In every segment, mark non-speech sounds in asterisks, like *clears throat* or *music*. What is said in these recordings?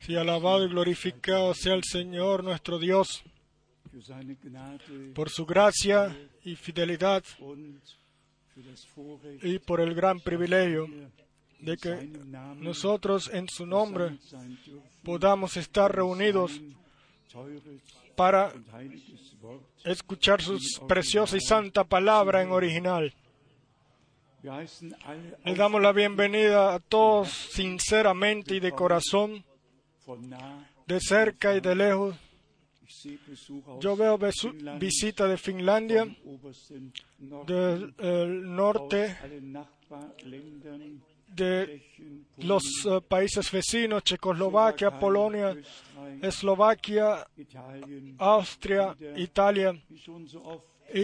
Sí, alabado y glorificado sea el Señor nuestro Dios por su gracia y fidelidad y por el gran privilegio de que nosotros en su nombre podamos estar reunidos para escuchar su preciosa y santa palabra en original. Wir heißen alle Le damos la bienvenida a todos sinceramente y de corazón, de cerca y de lejos. Yo veo besu- Finnland, visita de Finlandia, del el norte, de los eh, países vecinos, Checoslovaquia, Polonia, Eslovaquia, Austria, Italia. Y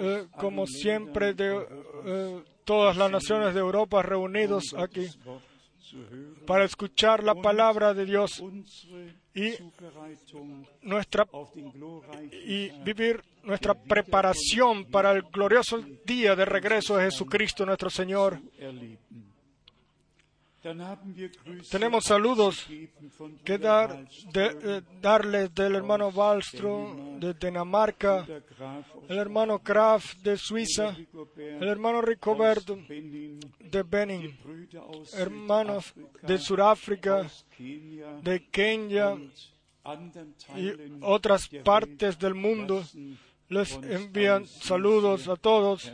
eh, como siempre de todas las naciones de Europa reunidos aquí para escuchar la palabra de Dios y nuestra y vivir nuestra preparación para el glorioso día de regreso de Jesucristo nuestro Señor. Tenemos saludos que dar, de- eh, darles del hermano Wallström de Dinamarca, el hermano Kraft de Suiza, el hermano Benin, de Benin, hermanos de Sudáfrica, de Kenia y otras partes del mundo. Les envían saludos a todos.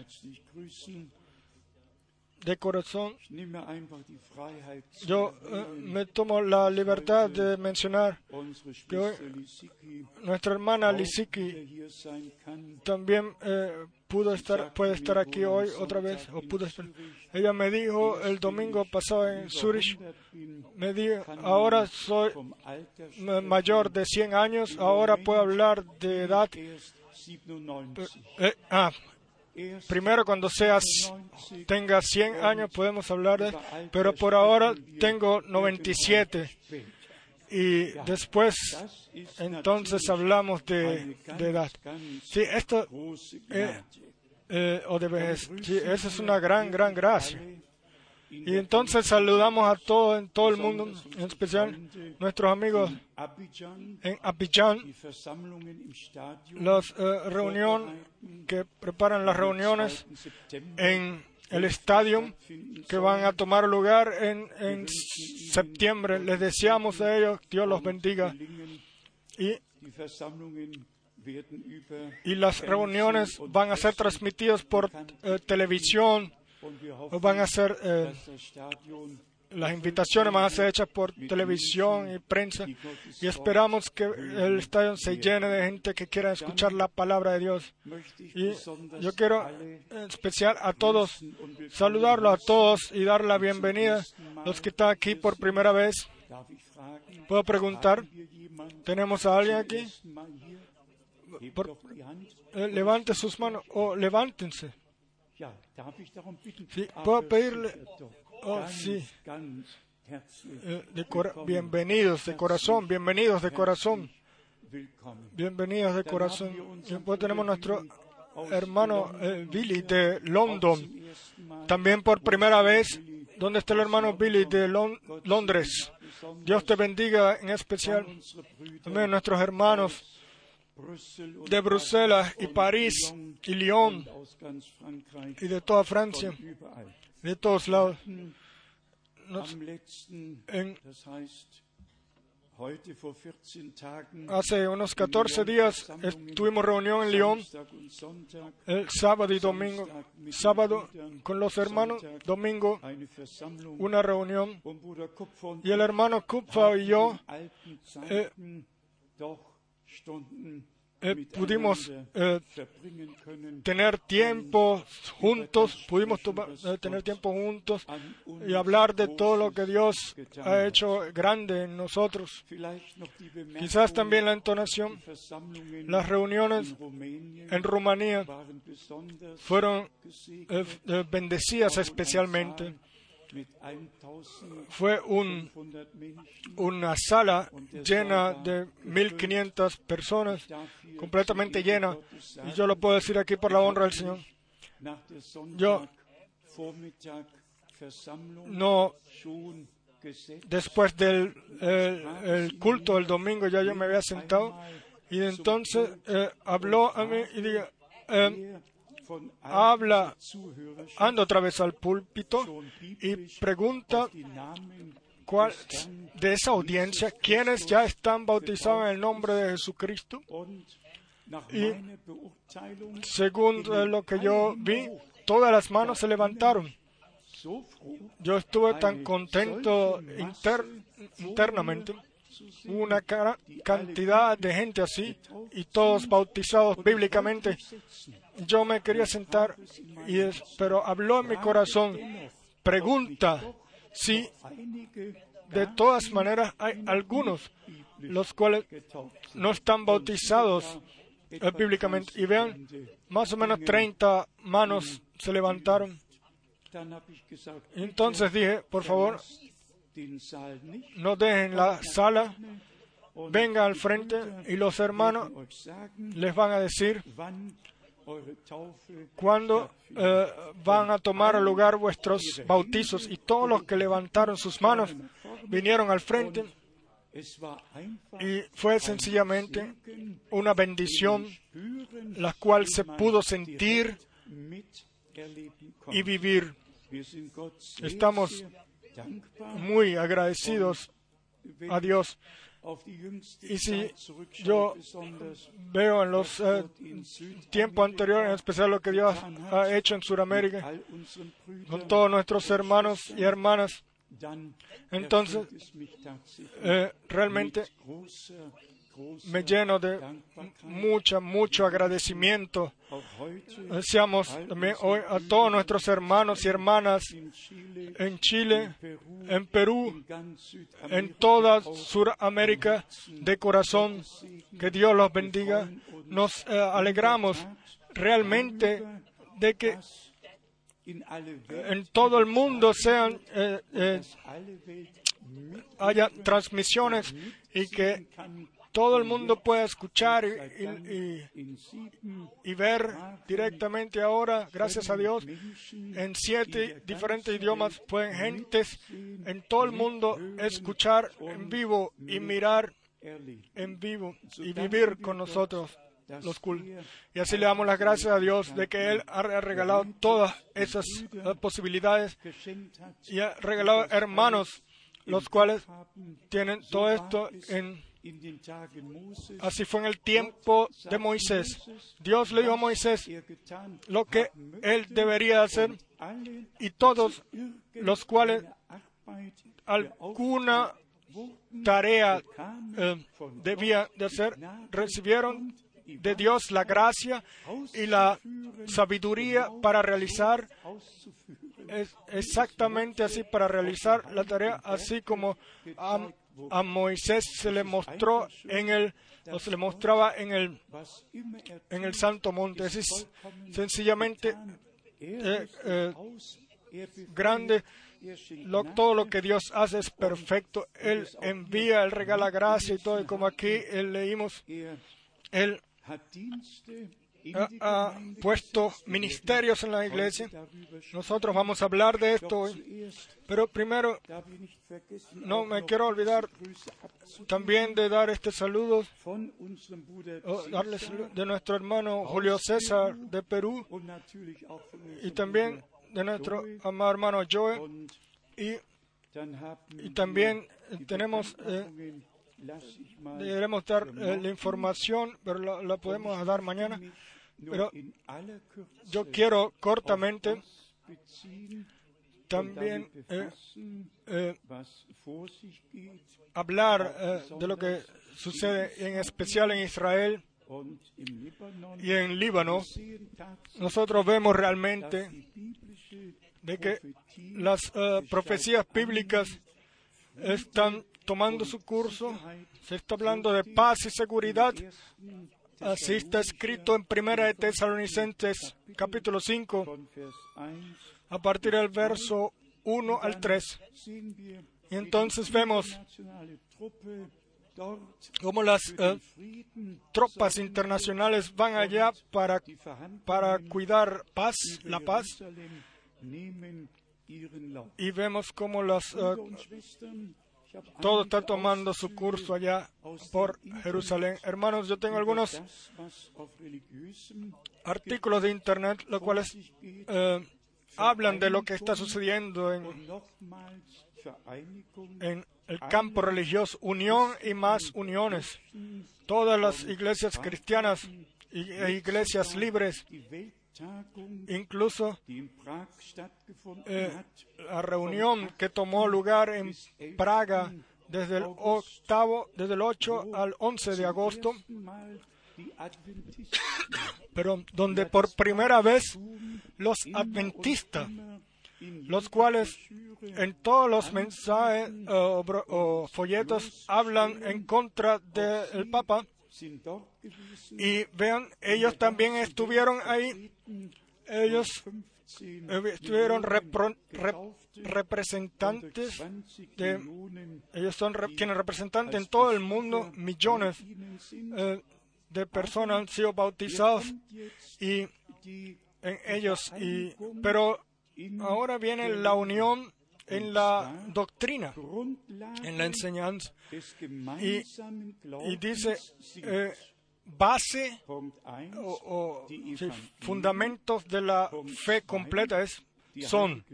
De corazón. Yo eh, me tomo la libertad de mencionar que hoy nuestra hermana Lisiki kann. también eh, pudo estar, puede estar aquí hoy otra vez, o pudo estar. Ella me dijo el domingo pasado en Zurich, me dijo, ahora soy mayor de 100 años, ahora puedo hablar de edad. 97. eh, ah, primero cuando seas 90 tenga 100 años podemos hablar de, pero por ahora tengo 97 später. y después entonces hablamos de, edad. Sí, esto eh, eh, o de vejez, sí, esa es una gran, gran gracia. Y entonces saludamos a todos en todo el mundo, en especial nuestros amigos en Abidjan, las eh, reunión que preparan las reuniones 2. September en el estadio que van a tomar lugar en, en septiembre. Les deseamos a ellos, Dios los bendiga. Y, y las reuniones van a ser transmitidas por eh, televisión, van a ser, eh, las invitaciones van a ser hechas por televisión y prensa. Y esperamos que el estadio se llene de gente que quiera escuchar la palabra de Dios. Y yo quiero en especial a todos saludarlos a todos y dar la bienvenida. Los que están aquí por primera vez, puedo preguntar, ¿tenemos a alguien aquí? Por-. Eh, levante sus manos o levántense. Sí, puedo pedirle-. Oh, sí. Eh, de bienvenidos de corazón, bienvenidos de corazón, bienvenidos de corazón. después tenemos nuestro hermano eh, Billy hier, de London. También por primera vez, ¿dónde está el hermano Billy de Lon- Londres? Dios te bendiga en especial. También nuestros hermanos de Bruselas y París y Lyon y de toda Francia, de todos lados. Nos- Am letzten, en- das heißt, heute vor 14 Tagen, hace unos 14 días eh, tuvimos reunión en Lyon, el sábado y domingo. Sábado con los hermanos, domingo una reunión. Kupfer Y el hermano Kupfa y yo in eh, pudimos eh, tener tiempo juntos, pudimos eh, tener tiempo juntos y hablar de todo lo que Dios ha hecho grande en nosotros. Quizás también la entonación, las reuniones en Rumanía fueron bendecidas especialmente. Mit 1500 Fue un, una sala llena de 1500 personas, completamente llena. Y yo lo puedo decir aquí por la honra del Señor. Yo- No, después del el, el culto del domingo, ya yo me había sentado y entonces eh, habló a mí y dijo, eh, habla, anda otra vez al púlpito y pregunta cuál de esa audiencia, quiénes ya están bautizados en el nombre de Jesucristo. Y según lo que yo vi, todas las manos se levantaron. Yo estuve tan contento inter- internamente. Una cara- cantidad de gente así y todos bautizados bíblicamente. Yo me quería sentar, y es- pero habló en mi corazón. Pregunta si de todas maneras hay algunos los cuales no están bautizados eh, bíblicamente. Y vean, más o menos 30 manos se levantaron. Entonces dije, por favor, no dejen la sala, venga al frente y los hermanos les van a decir cuándo eh, van a tomar lugar vuestros bautizos. Y todos los que levantaron sus manos vinieron al frente y fue sencillamente una bendición la cual se pudo sentir y vivir. Estamos muy agradecidos a Dios. Y si yo veo en los eh, tiempos anteriores, en especial lo que Dios ha hecho en Sudamérica, con todos nuestros hermanos y hermanas, entonces eh, realmente me lleno de mucha, mucho agradecimiento. Deseamos también hoy a todos nuestros hermanos y hermanas en Chile, en Perú, en toda Sudamérica, de corazón, que Dios los bendiga. Nos eh, alegramos realmente de que en todo el mundo sean eh, eh, haya transmisiones y que todo el mundo pueda escuchar y, ver directamente ahora, gracias a Dios, en siete diferentes idiomas pueden gentes en todo el mundo escuchar en vivo y mirar en vivo y vivir con nosotros los cultos. Y así le damos las gracias a Dios de que Él ha regalado todas esas posibilidades y ha regalado hermanos los cuales tienen todo esto en Así fue en el tiempo de Moisés. Dios le dijo a Moisés lo que él debería hacer y todos los cuales alguna tarea eh, debía de hacer recibieron de Dios la gracia y la sabiduría para realizar exactamente así para realizar la tarea así como a, a Moisés se le mostró en el o se le mostraba en el en el santo monte. Es sencillamente eh, eh, grande. Lo- todo lo que Dios hace es perfecto. Él envía él regala gracia y todo. Y como aquí eh, leímos él ha, puesto ministerios en la iglesia. Nosotros vamos a hablar de esto hoy. Pero primero, no me quiero olvidar también de dar este saludo, o darle saludo de nuestro hermano Julio César de Perú y también de nuestro amado hermano Joe. Y, y también tenemos, eh, dar eh, la información, pero la podemos dar mañana. Pero yo quiero cortamente también eh, eh, hablar eh, de lo que sucede en especial en Israel y en Líbano. Nosotros vemos realmente de que las profecías bíblicas están tomando su curso. Se está hablando de paz y seguridad. Así está escrito en Primera de Tesalonicenses, capítulo 5, a partir del verso 1 al 3. Y entonces vemos cómo las eh, tropas internacionales van allá para, para cuidar paz, la paz, y vemos cómo las, eh, Todo está tomando su curso allá por Jerusalén. Hermanos, yo tengo algunos artículos de internet, los cuales eh, hablan de lo que está sucediendo en, en el campo religioso, unión y más uniones. Todas las iglesias cristianas e iglesias libres, incluso eh, hat, la reunión que tomó lugar en Praga desde el octavo, desde el 8 al 11 de agosto, pero donde por primera vez los adventistas, los cuales en todos los mensajes eh, o, folletos hablan en contra del Papa, y vean, ellos también estuvieron ahí, ellos 15 eh, estuvieron representantes 20 de- ellos son tienen representantes en todo el mundo, millones eh, de personas han sido bautizados y en ellos y pero ahora viene la unión en la doctrina, en la enseñanza. y dice eh, base Punkt 1, o, sí, fundamentos de la fe completa es son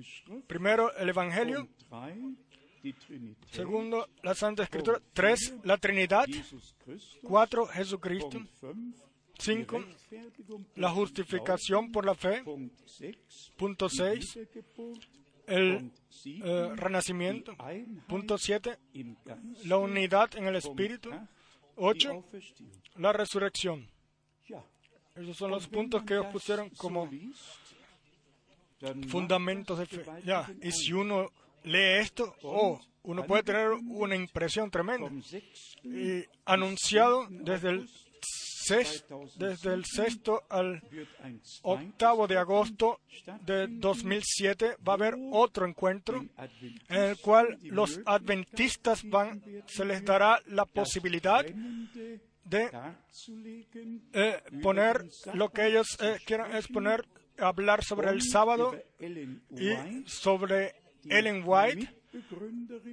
primero el evangelio, Punkt 3, die Trinität, segundo la Santa Escritura, tres la Trinidad, cuatro Jesucristo, Punkt 5, cinco la justificación por la fe, Punkt 6, punto seis el 7, eh, renacimiento, punto siete im Geist, la unidad en el Espíritu, 8, die ocho Auferstehung. la resurrección. Esos son los puntos que ellos pusieron como fundamentos de fe. Ya, y si uno lee esto, oh, uno puede tener una impresión tremenda. Vom 6. Y anunciado desde el, desde el sexto al octavo de agosto de 2007 va a haber otro encuentro en el cual los adventistas van, se les dará la posibilidad de eh, poner lo que ellos eh, quieran es poner, hablar sobre el sábado y sobre Ellen White,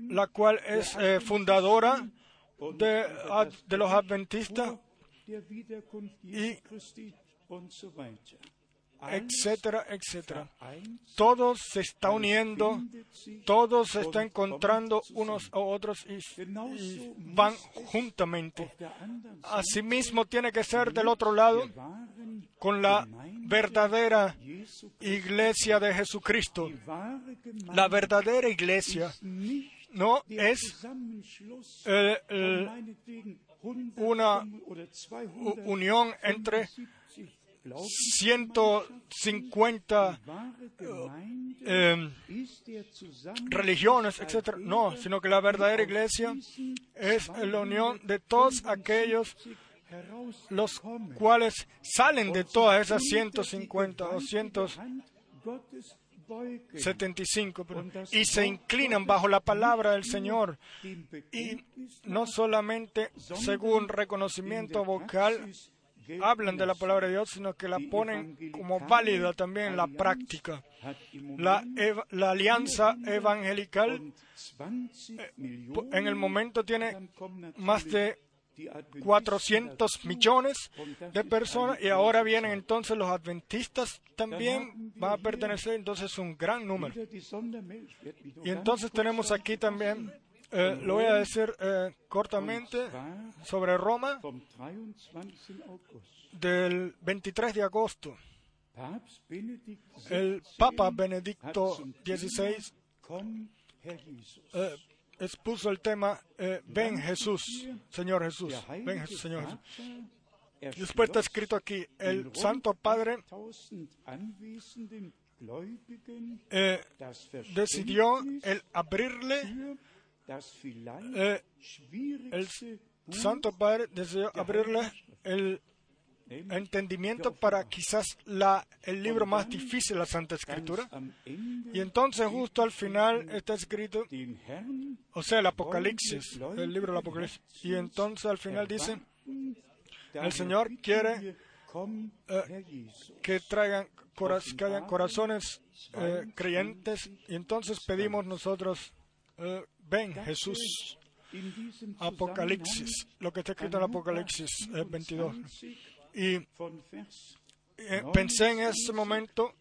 la cual es eh, fundadora und de, de los adventistas, y- etcétera, etcétera. Todos se está uniendo, todos se está encontrando unos a otros y, y van juntamente. Asimismo tiene que ser del otro lado con la verdadera iglesia de Jesucristo. La verdadera iglesia no es eh, 100 una oder u- 200 unión entre 75 150 Die wahre Gemeinde eh, religiones, etc. No, sino que la verdadera iglesia es la unión de todos aquellos 275 los cuales salen de todas esas unter die 150 o gewaltige Hand Gottes beugen, 175 perdón, y se inclinan bajo la palabra del Señor y no solamente según reconocimiento vocal hablan de la palabra de Dios, sino que la ponen como válida también en la práctica. La, la alianza evangelical und 20 po- Millionen, en el momento tiene más de 400 dazu. millones de personas y ahora vienen entonces los adventistas también van a pertenecer entonces un gran número. Y entonces tenemos aquí también, eh, lo voy a decir eh, cortamente, sobre Roma vom 23. August. del 23 de agosto. El 17 Papa Benedicto XVI eh, expuso el tema, eh, ven Jesús, Señor Jesús, ven Jesús, Señor Jesús. Después está escrito aquí, el Santo Padre 8000 anwesenden Gläubigen eh, decidió el abrirle, eh, Buch, Santo Padre decidió abrirle el entendimiento para quizás la, el libro más difícil, la Santa Escritura. Y entonces justo al final está escrito, o sea, el Apocalipsis, el libro del Apocalipsis. Y entonces al final dice, el Señor quiere Eh, que traigan que hayan corazones eh, creyentes. Y entonces pedimos nosotros eh, ven Jesús Apocalipsis lo que está escrito en Apocalipsis eh, 22 Zusammenhang y eh, pensé en ese momento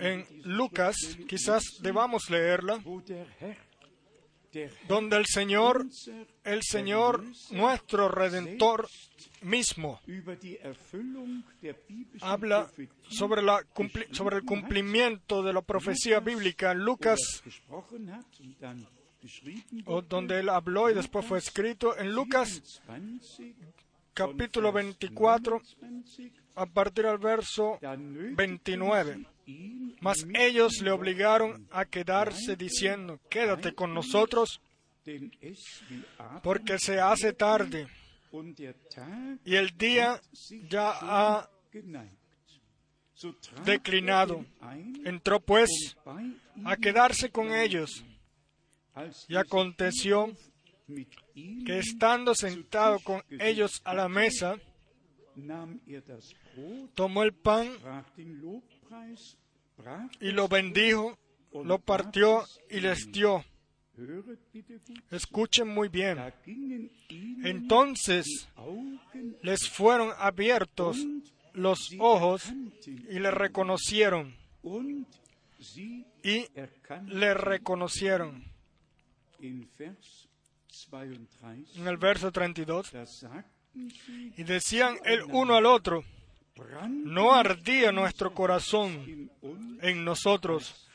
en Lucas quizás debamos leerla donde el Señor el Señor nuestro redentor mismo habla sobre, la sobre el cumplimiento de la profecía bíblica en Lucas, donde él habló y después fue escrito, en Lucas 24, capítulo 24, 29, a partir del verso da nötigten 29. sie ihn Mas ellos le obligaron a quedarse diciendo, quédate con nosotros porque se hace tarde y el día ya ha declinado. Entró pues a quedarse con ellos. Y aconteció que estando sentado con ellos a la mesa, tomó el pan y lo bendijo, lo partió y les dio. Escuchen muy bien. Entonces les fueron abiertos los ojos y le reconocieron y le reconocieron. In Vers 32, En el verso 32. da sagten sie, Y decían el uno al otro, no ardía nuestro corazón en nosotros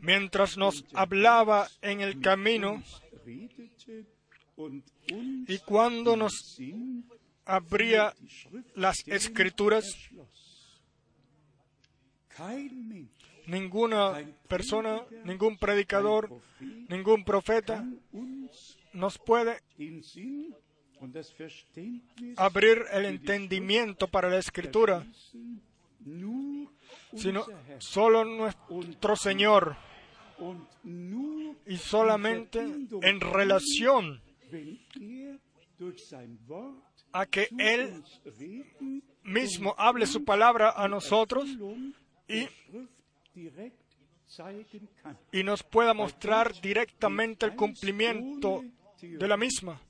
mientras nos hablaba en el camino y cuando nos abría las escrituras. Ninguna persona, ningún predicador, ningún profeta nos puede abrir el entendimiento para la escritura, sino solo nuestro Señor y solamente en relación a que Él mismo hable su palabra a nosotros y, y nos pueda mostrar directamente el cumplimiento de la misma,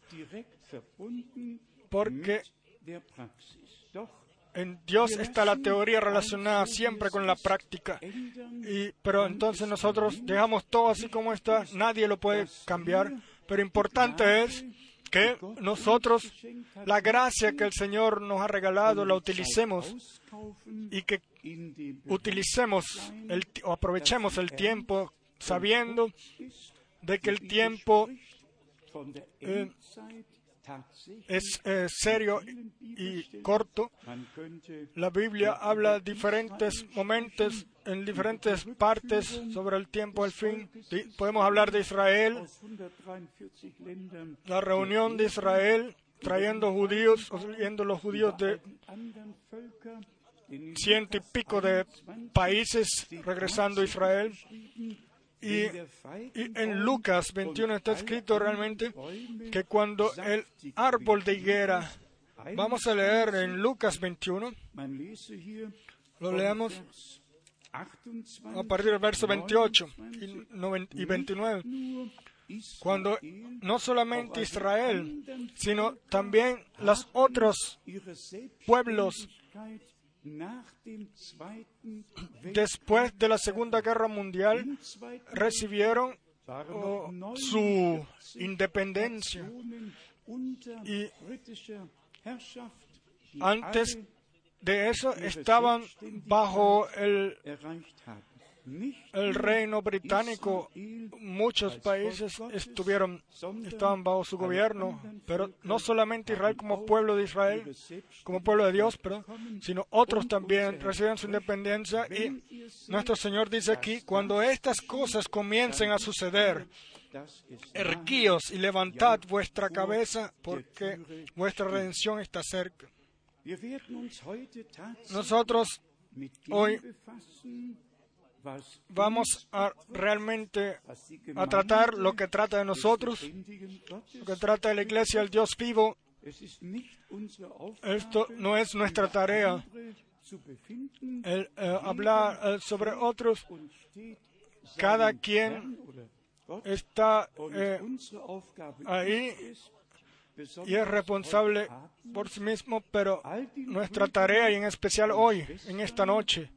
porque en Dios está la teoría relacionada siempre con la práctica. Y, pero entonces nosotros dejamos todo así como está, nadie lo puede cambiar, pero importante es que nosotros la gracia que el Señor nos ha regalado la utilicemos y que utilicemos el, o aprovechemos el tiempo sabiendo de que el tiempo tatsächlich es eh, serio y corto. La Biblia habla diferentes momentos en diferentes partes sobre el tiempo del fin. Podemos hablar de Israel, aus 143 Ländern la reunión de Israel trayendo judíos, o trayendo los judíos de ciento y pico de países regresando a Israel. Y, y en Lucas 21 está escrito realmente que cuando el árbol de higuera, vamos a leer en Lucas 21, Man lese hier lo 28, a partir del verso 28 y, noven- y 29, nur Israel cuando no solamente Israel, sino también los otros pueblos Después de la Segunda Guerra Mundial recibieron oh, su 49 independencia. Y Antes de eso estaban bajo el, el reino británico. Muchos países estuvieron, estaban bajo su gobierno, pero no solamente Israel como pueblo de Israel, como pueblo de Dios, perdón, sino otros también recibieron su independencia y nuestro Señor dice aquí, cuando estas cosas comiencen a suceder, erguíos y levantad vuestra cabeza porque vuestra redención está cerca. Nosotros hoy vamos a realmente a tratar lo que trata de nosotros, lo que trata de la iglesia del Dios vivo Esto no es nuestra tarea el eh, hablar eh, sobre otros. Cada quien está eh, ahí y es responsable por sí mismo, pero nuestra tarea, y en especial hoy, en esta noche,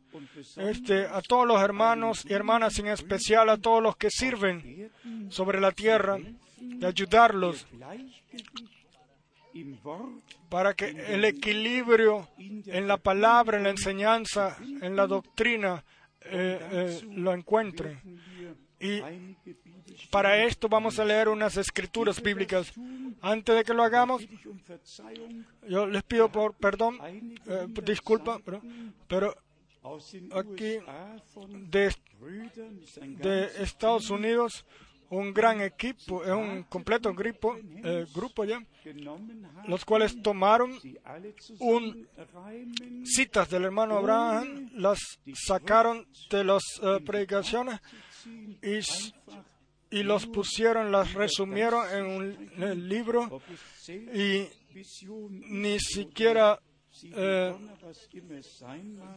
este, a todos los hermanos y hermanas, en especial a todos los que sirven sobre la tierra, de ayudarlos para que el equilibrio en la palabra, en la enseñanza, en la doctrina, eh, eh, lo encuentren. Y para esto vamos a leer unas escrituras bíblicas. Antes de que lo hagamos, yo les pido por perdón, eh, disculpa, pero, pero aquí de, de Estados Unidos un gran equipo, un completo grupo, eh, grupo ya, los cuales tomaron un, citas del hermano Abraham, las sacaron de las eh, predicaciones y, los pusieron, las resumieron en un libro y ni siquiera eh,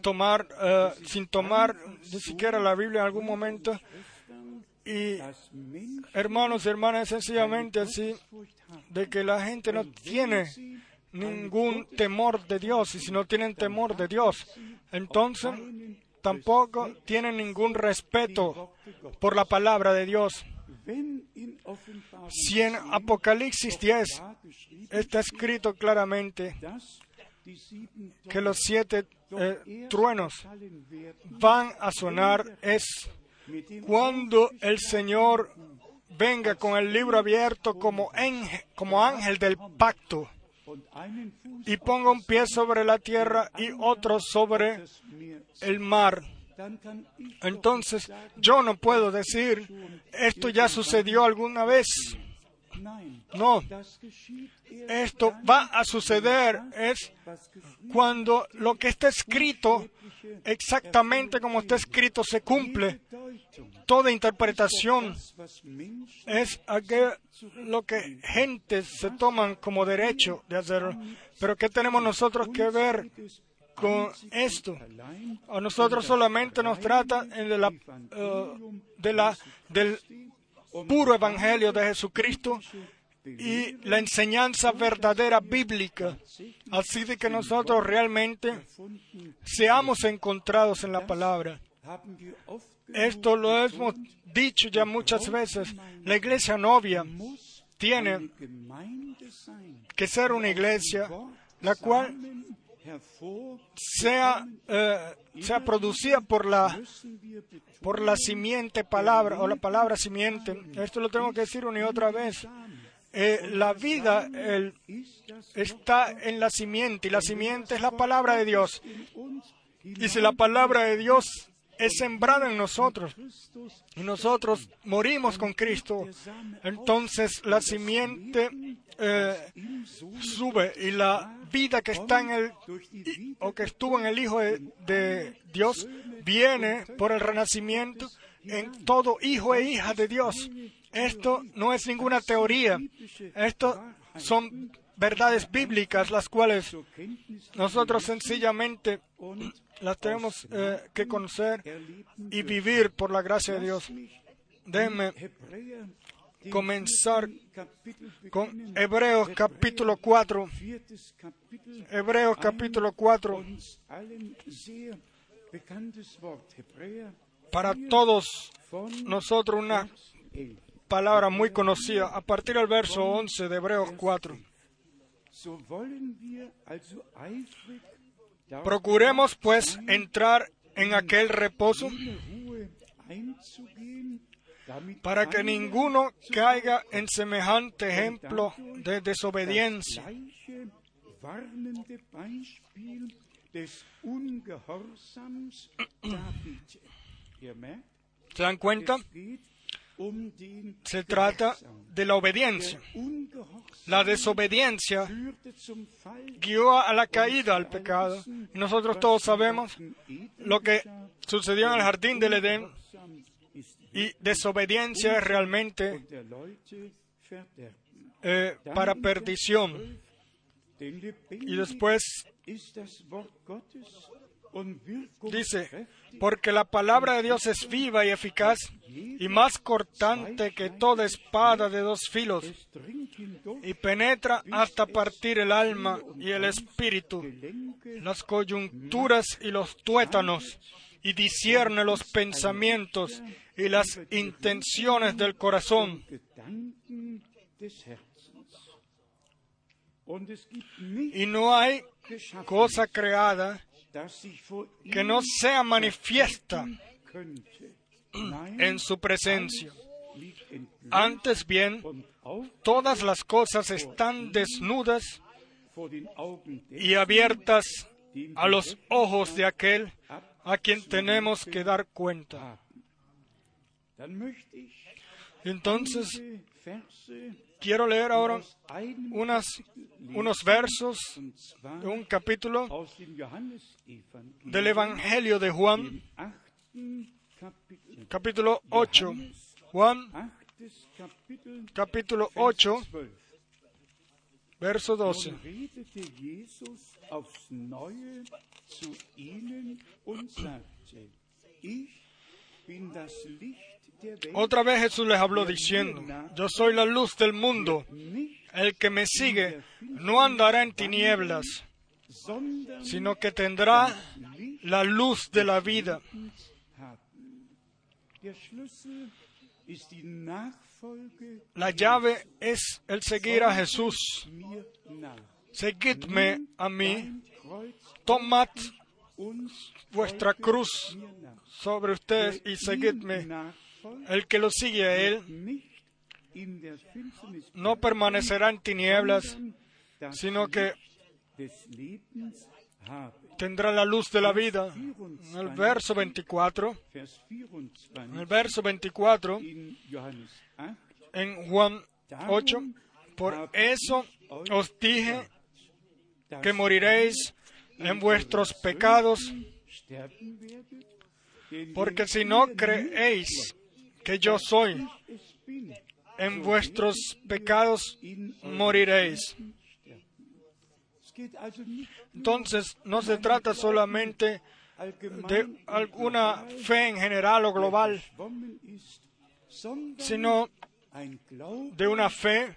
tomar, sin tomar ni siquiera la Biblia en algún momento, y hermanos y hermanas, sencillamente así, de que la gente no tiene ningún temor de Dios, y si no tienen temor de Dios, entonces tampoco tienen ningún respeto por la palabra de Dios. Si en Apocalipsis 10 está escrito claramente que los siete eh, truenos van a sonar, es cuando el Señor venga con el libro abierto como ángel, como ángel del pacto y ponga un pie sobre la tierra y otro sobre el mar. Entonces yo no puedo decir, esto ya sucedió alguna vez. No, esto va a suceder es cuando lo que está escrito, exactamente como está escrito, se cumple. Toda interpretación es lo que gente se toman como derecho de hacer. Pero ¿qué tenemos nosotros que ver con esto? A nosotros solamente nos trata eh, de la, del puro evangelio de Jesucristo y la enseñanza verdadera bíblica, así de que nosotros realmente seamos encontrados en la palabra. Esto lo hemos dicho ya muchas veces. La iglesia novia tiene que ser una iglesia la cual sea, eh, sea producida por la, por la simiente palabra o la palabra simiente. Esto lo tengo que decir una y otra vez. Eh, la vida está en la simiente y la simiente es la palabra de Dios. Y si la palabra de Dios es sembrada en nosotros y nosotros morimos con Cristo, entonces la simiente eh, sube y la vida que está en el o que estuvo en el Hijo de Dios viene por el renacimiento en todo hijo e hija de Dios. Esto no es ninguna teoría. Esto son verdades bíblicas las cuales nosotros sencillamente las tenemos eh, que conocer y vivir por la gracia de Dios. Déjenme comenzar con Hebreos capítulo 4. Hebreos capítulo 4. Para todos nosotros una palabra muy conocida a partir del verso 11 de Hebreos 4. Procuremos pues entrar en aquel reposo para que ninguno caiga en semejante ejemplo de desobediencia. ¿Se dan cuenta? Se trata de la obediencia. La desobediencia guió a la caída al pecado. Nosotros todos sabemos lo que sucedió en el jardín del Edén. Y desobediencia es realmente eh, para perdición. Y después dice, porque la palabra de Dios es viva y eficaz y más cortante que toda espada de dos filos y penetra hasta partir el alma y el espíritu, las coyunturas y los tuétanos y discierne los pensamientos y las intenciones del corazón. Y no hay cosa creada que no sea manifiesta en su presencia. Antes bien, todas las cosas están desnudas y abiertas a los ojos de aquel a quien tenemos que dar cuenta. Entonces, quiero leer ahora unas, unos versos de un capítulo del Evangelio de Juan, capítulo 8. Juan, capítulo Vers 8, 12. verso 12. Otra vez Jesús les habló diciendo, yo soy la luz del mundo, el que me sigue no andará en tinieblas, sino que tendrá la luz de la vida. La llave es el seguir a Jesús. Seguidme a mí, tomad vuestra cruz sobre ustedes y seguidme. El que lo sigue a Él no permanecerá en tinieblas, sino que tendrá la luz de la vida. En el verso 24, Vers en el 24 verso 24, in Johannes 8. en Juan 8, por eso os dije que moriréis en vuestros pecados, porque si no creéis que yo soy, en vuestros pecados moriréis. Entonces, no se trata solamente de alguna fe en general o global, sino de una fe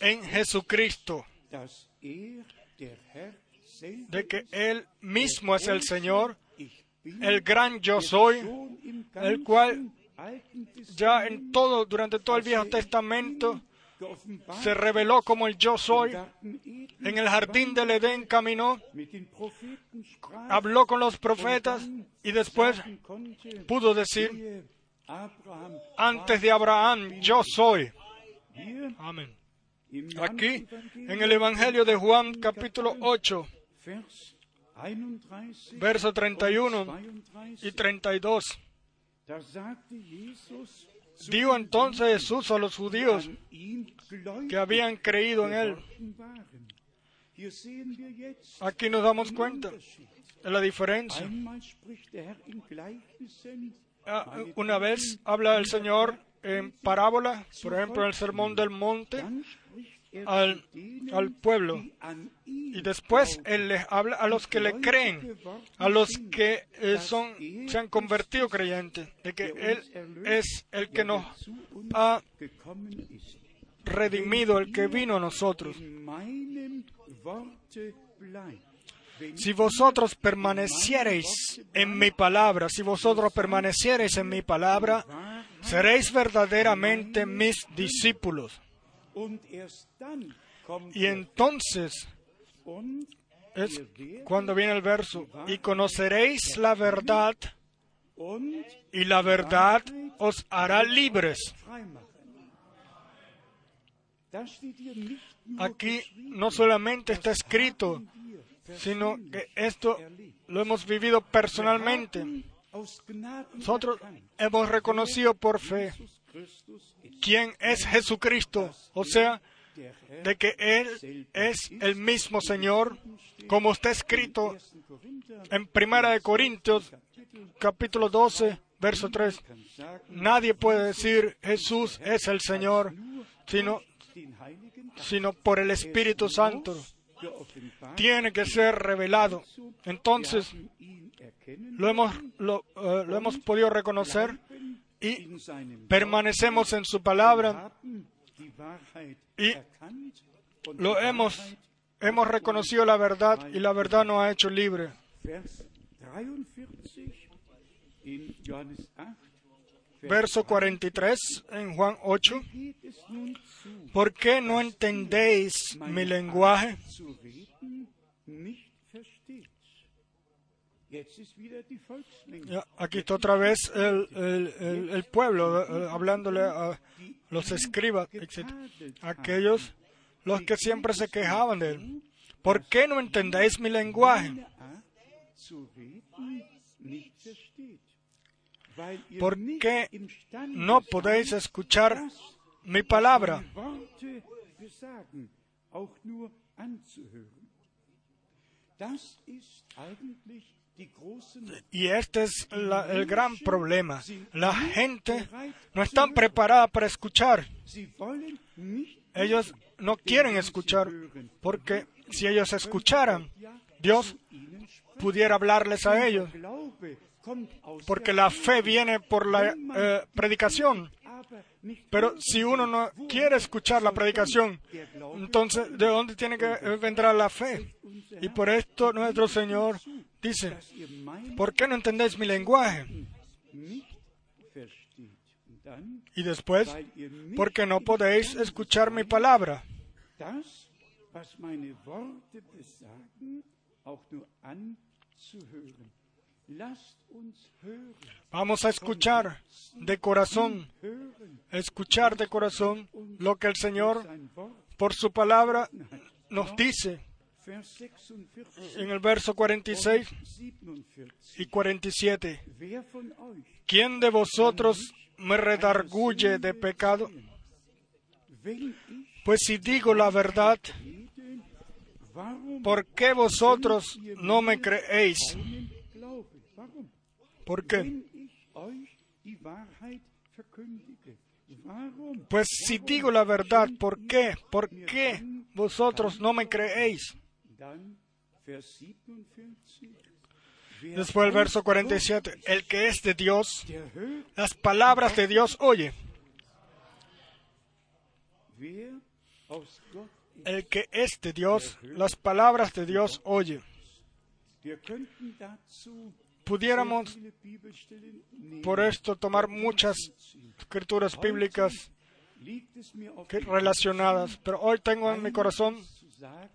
en Jesucristo, de que Él mismo es el Señor, el gran yo soy, el cual ya en todo, durante todo el Viejo Testamento, se reveló como el yo soy. En el jardín del Edén caminó, habló con los profetas y después pudo decir, antes de Abraham, yo soy. Amén. Aquí, en el Evangelio de Juan, capítulo 8, Vers 31, verso 31 32, y 32. Dijo entonces Jesús a los judíos que habían creído en Él. Aquí nos damos cuenta de la diferencia. Ah, Una vez habla el Señor en parábola, por ejemplo, en el Sermón del Monte, al, al pueblo. Y después. Él les habla a los que le creen, a los que eh, son, se han convertido creyentes, de que Él es el que nos ha redimido, el que vino a nosotros. Si vosotros permaneciereis en mi palabra, si vosotros permaneciereis en mi palabra, seréis verdaderamente mis discípulos. Kommt Y entonces und es cuando viene el verso, y conoceréis la verdad, y la verdad os hará libres. Aquí no solamente está escrito, sino que esto lo hemos vivido personalmente. Nosotros hemos reconocido por fe quién es Jesucristo, o sea, de que Él es el mismo Señor, como está escrito 1. Korinther en Primera de Corintios, capítulo 12, verso 3. kann sagen, Nadie puede decir Jesús es el Señor, sino, sino por el Espíritu Santo. tiene que ser revelado. Entonces, lo hemos, lo, eh, lo hemos podido reconocer y permanecemos en su palabra y lo hemos, hemos reconocido la verdad y la verdad nos ha hecho libre. Verso 43 en Juan 8. ¿Por qué no entendéis mi lenguaje? Aquí está otra vez el, el, el, pueblo eh, hablándole a los escribas, etc. Aquellos los que siempre se quejaban de él. ¿Por qué no entendéis mi lenguaje? ¿Por qué no podéis escuchar mi palabra? Y este es el gran problema. La gente no está preparada para escuchar. Ellos no quieren escuchar porque si ellos escucharan, Dios pudiera hablarles a ellos. Porque la fe viene por la eh, predicación. Pero si uno no quiere escuchar la predicación, entonces ¿de dónde tiene que vendrá la fe? Y por esto nuestro Señor dice, ¿por qué no entendéis mi lenguaje? Y después, porque no podéis escuchar mi palabra. Vamos a escuchar de corazón, escuchar de corazón lo que el Señor por su palabra nos dice en el verso 46 y 47. ¿Quién de vosotros me redarguye de pecado? Pues si digo la verdad, ¿por qué vosotros no me creéis? ¿Por qué? Pues si digo la verdad, ¿por qué? ¿Por qué vosotros no me creéis? Después el verso 47, el que es de Dios, las palabras de Dios oye. El que es de Dios, las palabras de Dios oye. Pudiéramos por esto tomar muchas escrituras bíblicas relacionadas, pero hoy tengo en mi corazón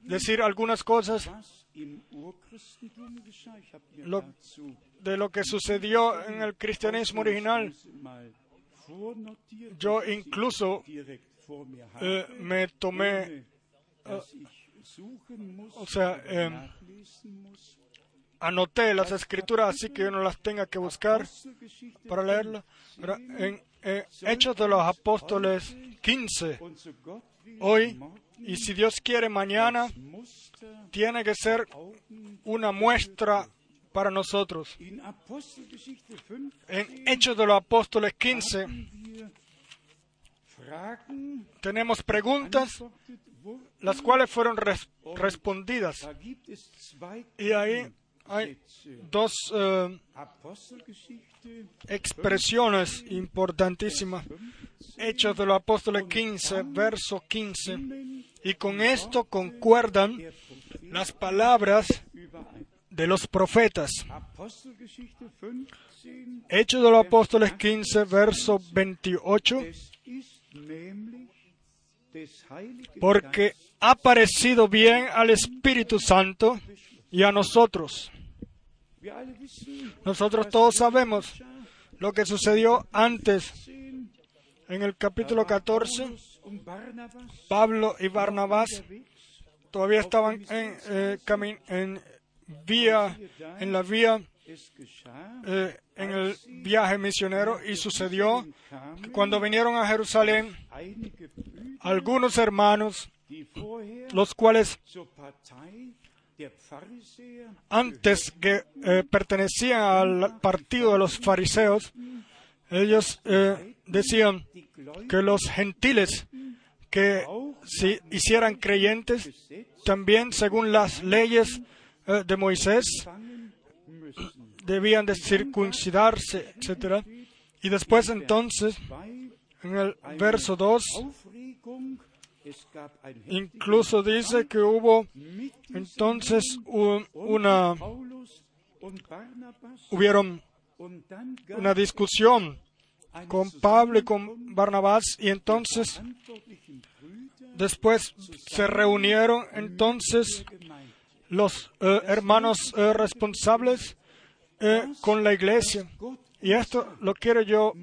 decir algunas cosas de lo que sucedió en el cristianismo original. Yo incluso eh, me tomé, eh, o sea, eh, anoté las escrituras así que yo no las tenga que buscar para leerlas. Hechos de los Apóstoles 15, hoy y si Dios quiere mañana, tiene que ser una muestra para nosotros. En Hechos de los Apóstoles 15 tenemos preguntas las cuales fueron respondidas. Y ahí hay dos eh, expresiones importantísimas. Hechos de los Apóstoles 15, verso 15. Y con esto concuerdan las palabras de los profetas. Hechos de los Apóstoles 15, verso 28. Porque ha parecido bien al Espíritu Santo y a nosotros. Nosotros todos sabemos lo que sucedió antes. En el capítulo 14, Pablo y Barnabás todavía estaban en, eh, en vía, en la vía, eh, en el viaje misionero y sucedió que cuando vinieron a Jerusalén, algunos hermanos, los cuales antes que eh, pertenecían al partido de los fariseos, ellos eh, decían que los gentiles que si hicieran creyentes también según las leyes eh, de Moisés debían de circuncidarse, etc. Y después entonces, en el verso 2, incluso dice que hubo entonces un- una, hubieron una discusión con Pablo y con Barnabás y entonces después se reunieron entonces los eh, hermanos eh, responsables eh, con la iglesia. Y esto lo quiero yo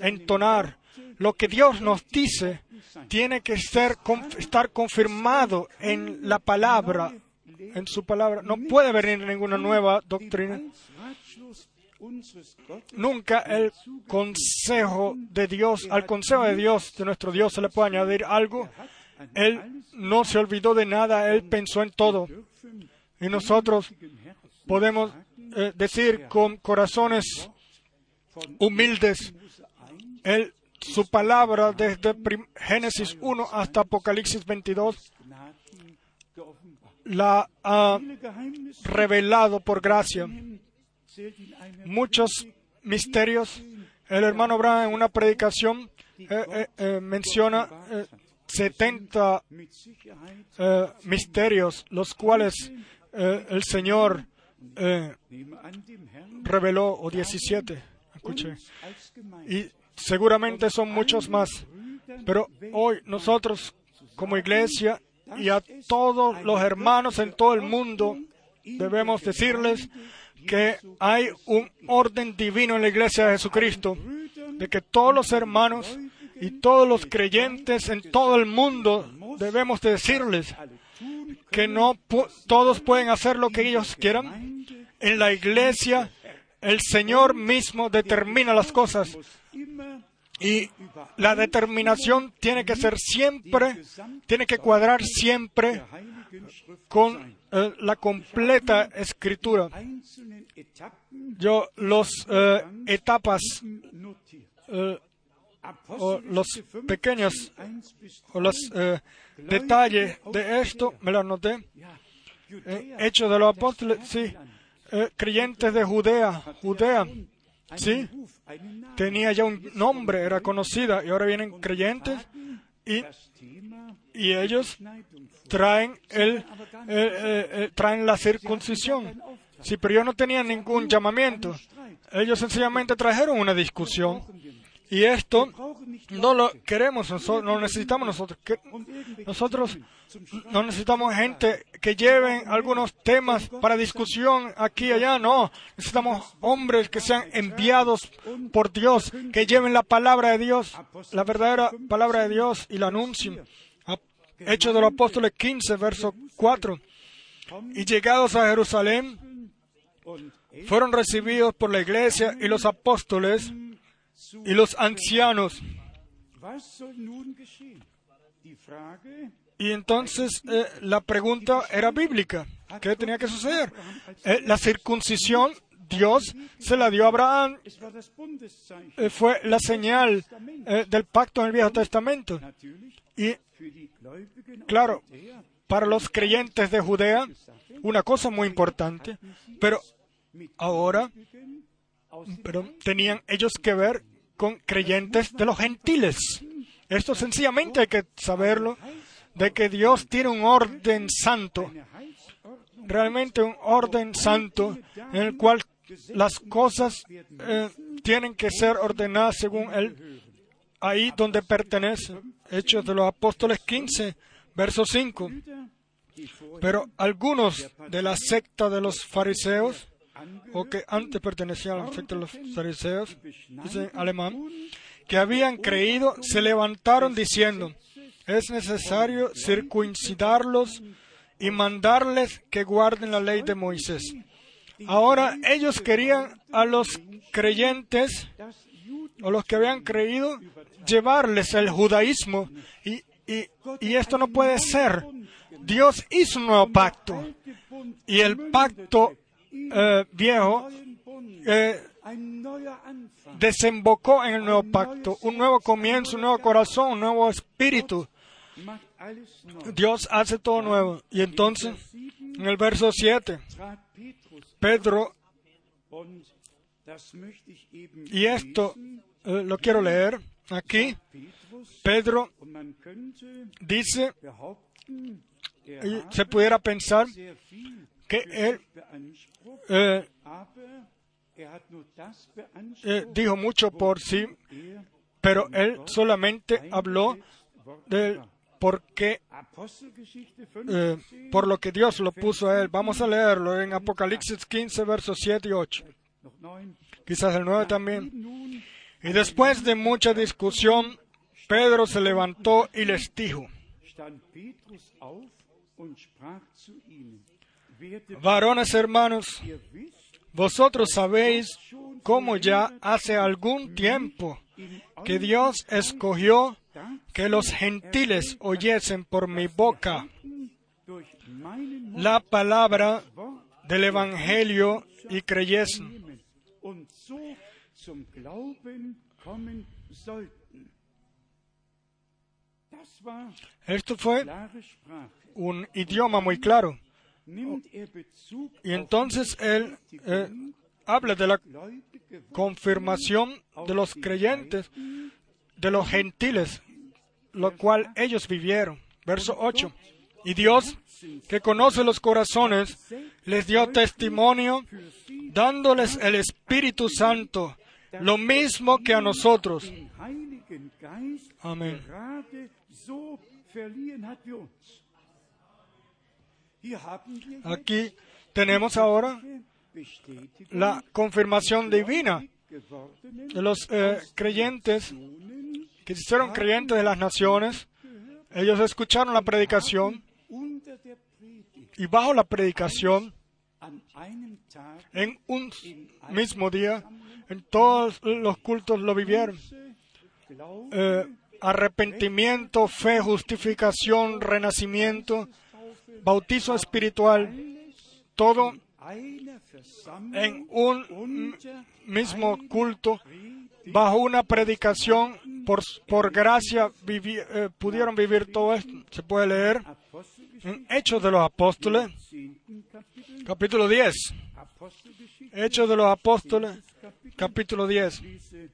entonar. Lo que Dios nos dice tiene que ser, estar confirmado en la palabra, en su palabra. No puede venir ninguna nueva doctrina. Nunca el consejo de Dios, al consejo de Dios, de nuestro Dios, se le puede añadir algo. Él no se olvidó de nada, Él pensó en todo. Y nosotros podemos eh, decir con corazones humildes, Él, su palabra desde Génesis 1 hasta Apocalipsis 22 la ha revelado por gracia. Muchos misterios. El hermano Abraham en una predicación eh, eh, eh, menciona eh, 70 eh, misterios, los cuales el Señor reveló, o 17, escuché. Y seguramente son muchos más. Pero hoy nosotros, como iglesia, y a todos los hermanos en todo el mundo, debemos decirles que hay un orden divino en la iglesia de Jesucristo, de que todos los hermanos y todos los creyentes en todo el mundo debemos de decirles que no todos pueden hacer lo que ellos quieran. En la iglesia el Señor mismo determina las cosas y la determinación tiene que ser siempre, tiene que cuadrar siempre con eh, la completa escritura. Yo los eh, etapas eh, o los pequeños o los detalles de esto me lo anoté. Hechos de los apóstoles, sí. Eh, creyentes de Judea, Judea, sí. Tenía ya un nombre, era conocida, y ahora vienen creyentes y, y ellos traen el, eh, traen la circuncisión. Sí, pero ellos no tenían ningún llamamiento. Ellos sencillamente trajeron una discusión. Y esto no lo queremos, nosotros, no necesitamos nosotros. Nosotros no necesitamos gente que lleven algunos temas para discusión aquí y allá, no. Necesitamos hombres que sean enviados por Dios, que lleven la palabra de Dios, la verdadera palabra de Dios y la anuncien. Hechos de los Apóstoles 15, verso 4. Y llegados a Jerusalén, fueron recibidos por la iglesia y los apóstoles y los ancianos. Y entonces eh, la pregunta era bíblica. ¿Qué tenía que suceder? Eh, la circuncisión, Dios se la dio a Abraham. Eh, fue la señal del pacto en el Viejo Testamento. Y, claro, para los creyentes de Judea, una cosa muy importante, pero ahora pero tenían ellos que ver con creyentes de los gentiles. Esto sencillamente hay que saberlo, de que Dios tiene un orden santo, realmente un orden santo en el cual las cosas eh, tienen que ser ordenadas según Él, ahí donde pertenece. Hechos de los Apóstoles 15, verso 5. Pero algunos de la secta de los fariseos, o que antes pertenecían a de los fariseos, dice alemán, que habían creído, se levantaron diciendo, es necesario circuncidarlos y mandarles que guarden la ley de Moisés. Ahora ellos querían a los creyentes, o los que habían creído, llevarles el judaísmo. Y, y, y esto no puede ser. Dios hizo un nuevo pacto. Y el pacto eh, viejo eh, desembocó en el nuevo pacto. Un nuevo comienzo, un nuevo corazón, un nuevo espíritu. Dios hace todo nuevo. Y entonces, en el verso 7, Trat Petrus Pedro, y esto eh, lo quiero leer aquí, Pedro dice, se pudiera pensar que él eh, eh, dijo mucho por sí, er pero él solamente habló del war. por qué, Apostelgeschichte eh, 15, por lo que Dios lo puso a él. Vamos a leerlo en Apocalipsis 15, versos 7 y 8. noch 9. Quizás el 9 también. Y después de mucha discusión, Pedro se levantó y les dijo, varones hermanos, vosotros sabéis cómo ya hace algún tiempo que Dios escogió que los gentiles oyesen por mi boca la palabra del Evangelio y creyesen. Esto fue un idioma muy claro. Bezug Y entonces él eh, habla de la confirmación de los creyentes, de los gentiles, lo cual ellos vivieron. Verso 8. Y Dios, que conoce los corazones, les dio testimonio dándoles el Espíritu Santo, lo mismo que a nosotros. Amén. Aquí tenemos ahora la confirmación divina de los eh, creyentes que se hicieron creyentes de las naciones. Ellos escucharon la predicación y bajo la predicación, en un mismo día, en todos los cultos lo vivieron. Eh, arrepentimiento, fe, justificación, renacimiento, bautizo espiritual, todo en un mismo culto, bajo una predicación, por, por gracia eh, pudieron vivir todo esto. Se puede leer en Hechos de los Apóstoles, 10. Kapitel capítulo 10. Apostelgeschichte Hechos de los Apóstoles, capítulo 10. lese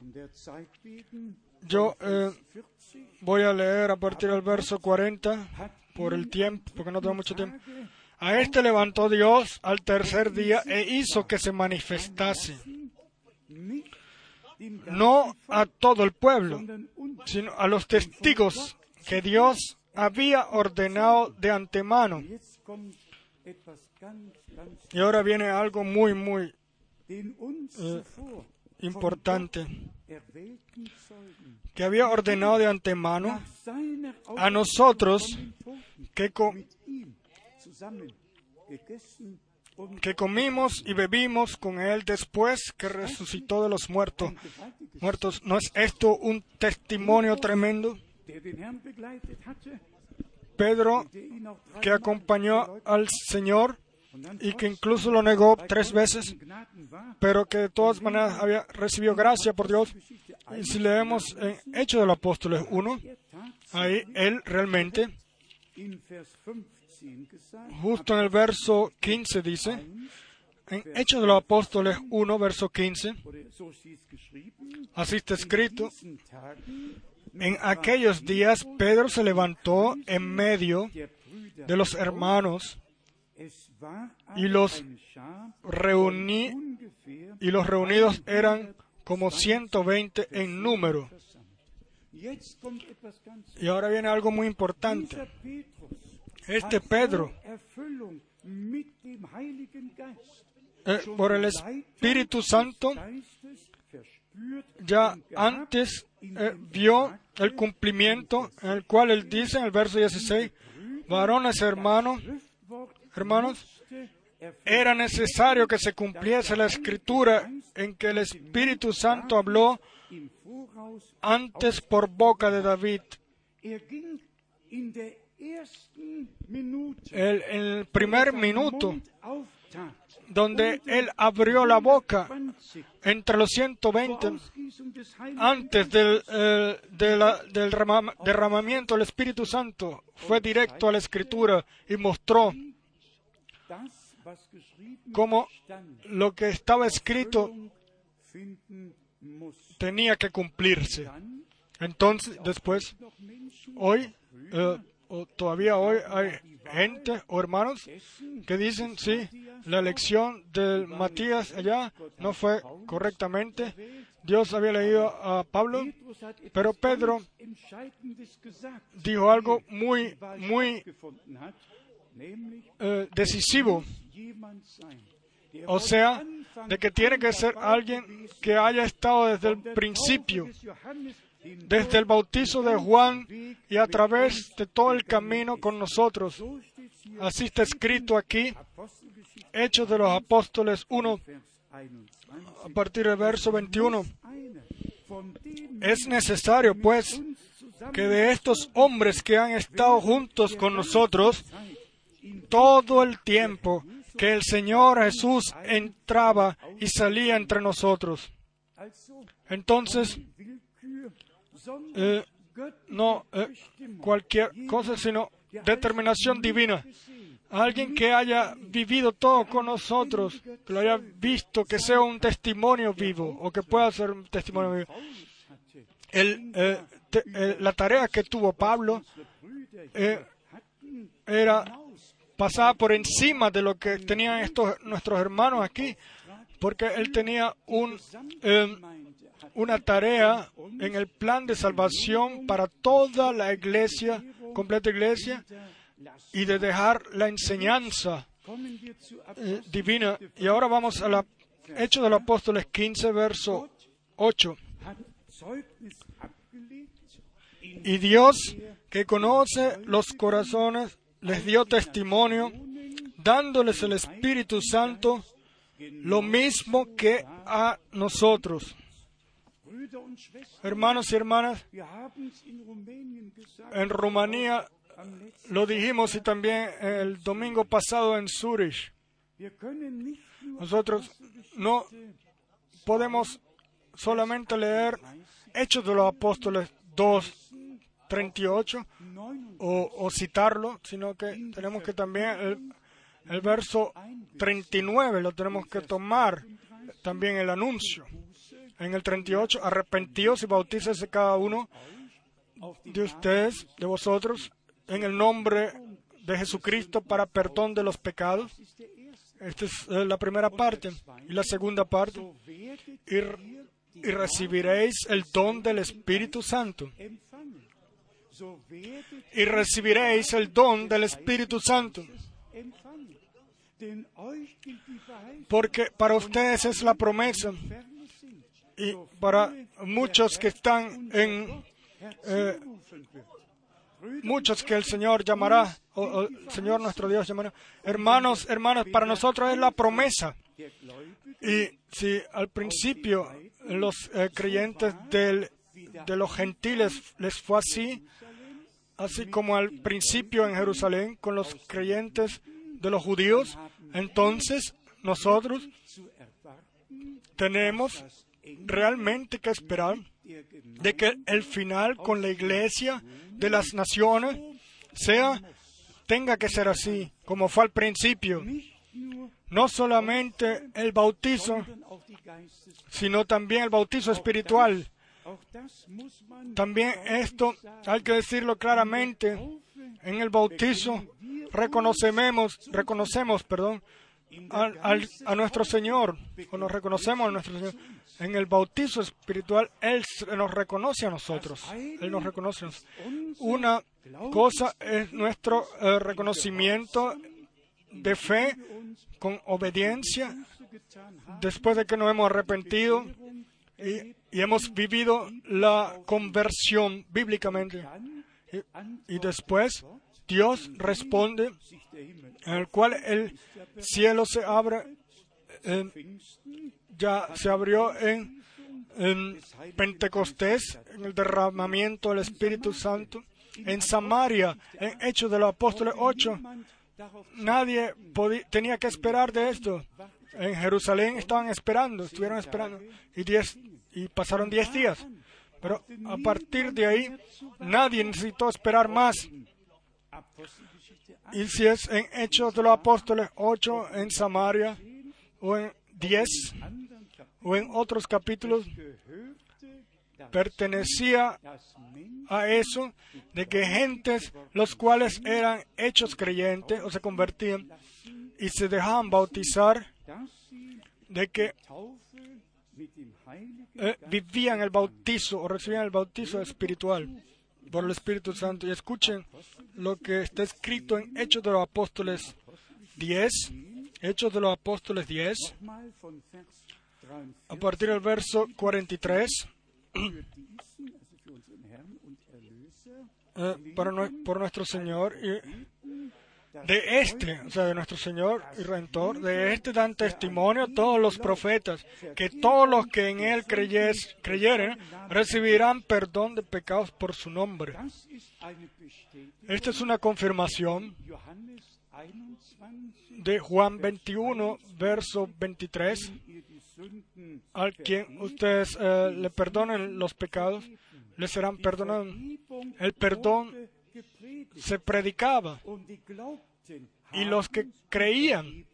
um der Zeit wegen Yo eh, 40 voy a leer a partir del verso 40 por el tiempo, porque no tengo mucho tiempo. A este levantó Dios al tercer día e hizo que se manifestase, no a todo el pueblo, sino a los testigos que Dios había ordenado de antemano. Y ahora viene algo muy, muy zuvor importante, que había ordenado de antemano a nosotros que, que comimos y bebimos con Él después que resucitó de los muertos. muertos. ¿No es esto un testimonio tremendo? Pedro, que acompañó al Señor y que trotz incluso lo negó tres veces, pero que de todas maneras había recibido gracia por Dios. Y si leemos en Hechos de los Apóstoles 1, er tat ahí él realmente, in Vers 15 gesagt, justo en el verso 15 dice, en Hechos de los Apóstoles 1, verso 15, oder so steht es geschrieben, así está escrito, en aquellos días Pedro se levantó en medio de los hermanos y los reuní y los reunidos eran como 120 en número. Y ahora viene algo muy importante. Este Pedro, eh, por el Espíritu Santo, ya antes eh, vio el cumplimiento en el cual él dice en el verso 16, varones hermanos, hermanos, era necesario que se cumpliese la escritura en que el Espíritu Santo habló antes por boca de David. El, el primer minuto donde él abrió la boca entre los 120 antes del, del rama- derramamiento del Espíritu Santo, fue directo a la Escritura y mostró cómo lo que estaba escrito tenía que cumplirse. Entonces, después, hoy, eh, o todavía hoy hay gente o hermanos que dicen, sí, la elección de Matías allá no fue correctamente. Dios había leído a Pablo, pero Pedro dijo algo muy, muy eh, decisivo. O sea, de que tiene que ser alguien que haya estado desde el principio, desde el bautizo de Juan y a través de todo el camino con nosotros. Así está escrito aquí, Hechos de los Apóstoles 1, a partir del verso 21. Es necesario, pues, que de estos hombres que han estado juntos con nosotros todo el tiempo que el Señor Jesús entraba y salía entre nosotros. Entonces, eh, no eh, cualquier cosa, sino determinación divina. Alguien que haya vivido todo con nosotros, que lo haya visto, que sea un testimonio vivo o que pueda ser un testimonio vivo. Eh, la tarea que tuvo Pablo era pasaba por encima de lo que tenían estos nuestros hermanos aquí, porque él tenía eh, una tarea en el plan de salvación para toda la iglesia, completa iglesia, y de dejar la enseñanza eh, divina. Y ahora vamos a la Hechos de los Apóstoles 15, verso 8. Y Dios, que conoce los corazones, les dio testimonio, dándoles el Espíritu Santo, lo mismo que a nosotros. Hermanos y hermanas, en Rumanía lo dijimos y también el domingo pasado en Zurich. Nosotros no podemos solamente leer Hechos de los Apóstoles 2, 38 o, o citarlo, sino que tenemos que también el, el verso 39 lo tenemos que tomar, también el anuncio. En el 38, arrepentíos y bautícese cada uno de ustedes, de vosotros, en el nombre de Jesucristo para perdón de los pecados. Esta es eh, la primera parte. Y la segunda parte, y, y recibiréis el don del Espíritu Santo. Y recibiréis el don del Espíritu Santo. Porque para ustedes es la promesa. Y para muchos que están en... eh, muchos que el Señor llamará, o, el Señor nuestro Dios llamará. Hermanos, hermanas, para nosotros es la promesa. Y si al principio los eh, creyentes del- de los gentiles les fue así, así como al principio en Jerusalén con los creyentes de los judíos, entonces nosotros tenemos realmente que esperar de que el final con la iglesia de las naciones sea tenga que ser así como fue al principio. No solamente el bautizo sino también el bautizo espiritual también esto hay que decirlo claramente en el bautizo reconocemos reconocemos perdón a nuestro Señor o nos reconocemos a nuestro Señor. En el bautizo espiritual Él nos reconoce a nosotros Él nos reconoce una cosa es nuestro eh, reconocimiento de fe con obediencia después de que nos hemos arrepentido y, y hemos vivido la conversión bíblicamente. Y, después Dios responde, en el cual el cielo se abre, ya se abrió en, en Pentecostés, en el derramamiento del Espíritu Santo. En Samaria, en Hechos de los Apóstoles 8, nadie tenía que esperar de esto. En Jerusalén estaban esperando, estuvieron esperando. Y, diez, y pasaron diez días. Pero a partir de ahí, nadie necesitó esperar más. Y si es en Hechos de los Apóstoles 8, en Samaria, o en 10, o en otros capítulos, pertenecía a eso de que gentes los cuales eran hechos creyentes o se convertían y se dejaban bautizar de que eh, vivían el bautizo o recibían el bautizo espiritual por el Espíritu Santo. Y escuchen lo que está escrito en Hechos de los Apóstoles 10, Hechos de los Apóstoles 10, a partir del verso 43. *clears throat* Eh, por nuestro Señor y de este, o sea, de nuestro Señor y Redentor, de este dan testimonio todos los profetas, que todos los que en Él creyes, creyeren recibirán perdón de pecados por su nombre. Esta es una confirmación de Juan 21, verso 23, al quien ustedes eh, le perdonen los pecados, les serán perdonados. El perdón se predicaba y los que creían,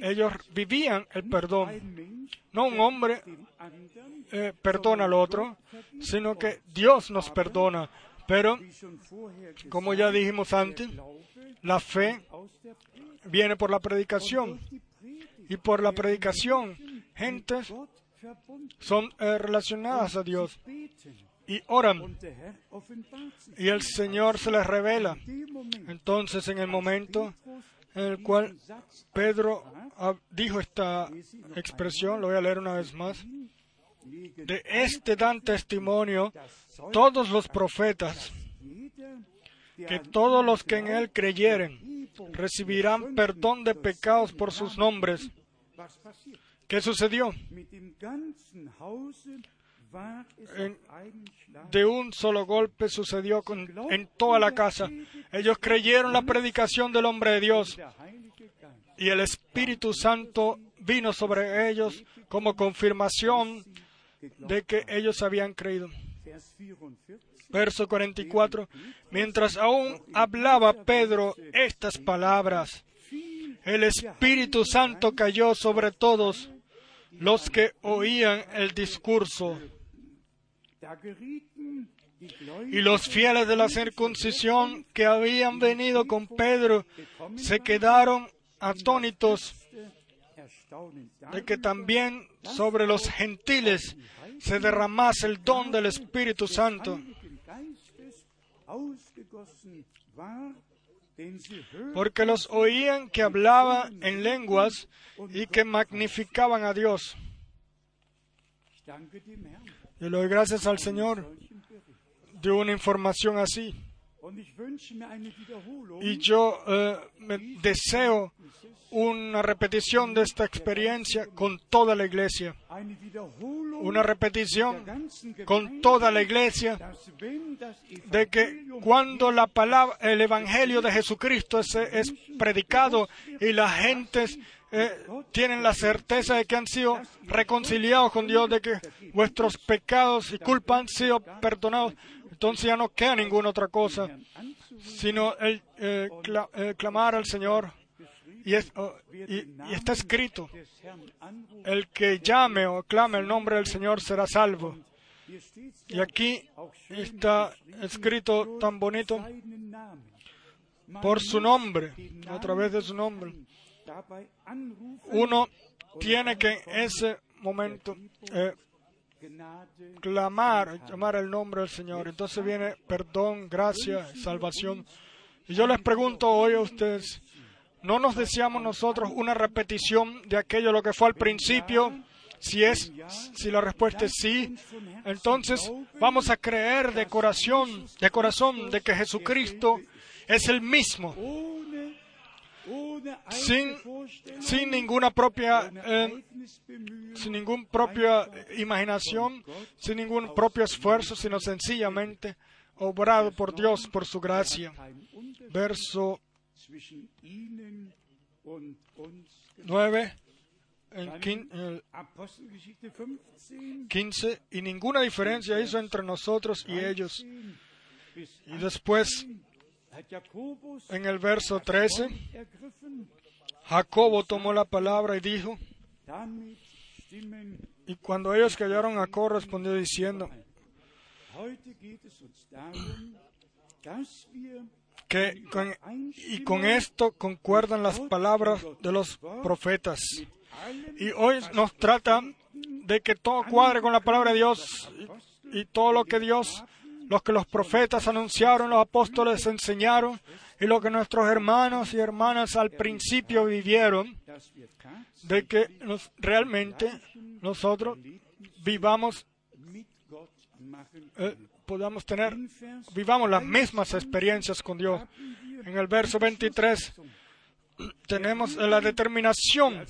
ellos vivían el perdón. No un hombre eh, perdona al otro, sino que Dios nos perdona. Pero, como ya dijimos antes, la fe viene por la predicación. Y por la predicación, gentes son eh, relacionadas a Dios y oran. Y el Señor se les revela. Entonces, en el momento en el cual Pedro dijo esta expresión, lo voy a leer una vez más, de este dan testimonio todos los profetas, que todos los que en él creyeren recibirán perdón de pecados por sus nombres. ¿Qué sucedió? De un solo golpe sucedió en toda la casa. Ellos creyeron la predicación del hombre de Dios y el Espíritu Santo vino sobre ellos como confirmación de que ellos habían creído. Verso 44. Mientras aún hablaba Pedro estas palabras, el Espíritu Santo cayó sobre todos los que oían el discurso. Y los fieles de la circuncisión que habían venido con Pedro se quedaron atónitos de que también sobre los gentiles se derramase el don del Espíritu Santo. Porque los oían que hablaban en lenguas y que magnificaban a Dios. Yo le doy gracias al Señor de una información así. Y yo eh, me deseo una repetición de esta experiencia con toda la iglesia. Una repetición con toda la iglesia de que cuando la palabra, el evangelio de Jesucristo es, es predicado y la gente eh, tienen la certeza de que han sido reconciliados con Dios, de que vuestros pecados y culpas han sido perdonados, entonces ya no queda ninguna otra cosa, sino el eh, eh, clamar al Señor. Y, oh, y, está escrito, el que llame o clame el nombre del Señor será salvo. Y aquí está escrito tan bonito, por su nombre, a través de su nombre uno tiene que en ese momento eh, clamar, llamar el nombre del Señor. Entonces viene perdón, gracia, salvación. Y yo les pregunto hoy a ustedes, ¿no nos deseamos nosotros una repetición de aquello lo que fue al principio? Si es, si la respuesta es sí, entonces vamos a creer de corazón, de corazón, de que Jesucristo es el mismo sin, sin ninguna propia, eh, sin ninguna propia imaginación, sin ningún propio esfuerzo, sino sencillamente obrado por Dios por su gracia. Verso zwischen ihnen und uns. 9, en quin- en el Apostelgeschichte 15, 15, y ninguna diferencia hizo entre nosotros y ellos. 13 bis Y después, 18 hat Jakobus en el verso 13, Wort ergriffen. Jacobo tomó la palabra y dijo, y cuando ellos callaron, Jacob respondió diciendo, que con- y con esto concuerdan las palabras de los profetas. Y hoy nos trata de que todo cuadre con la palabra de Dios y, y todo lo que Dios, lo que los profetas anunciaron, los apóstoles enseñaron y lo que nuestros hermanos y hermanas al principio vivieron, de que realmente nosotros vivamos, eh, podamos tener, vivamos las mismas experiencias con Dios. En el verso 23 tenemos la determinación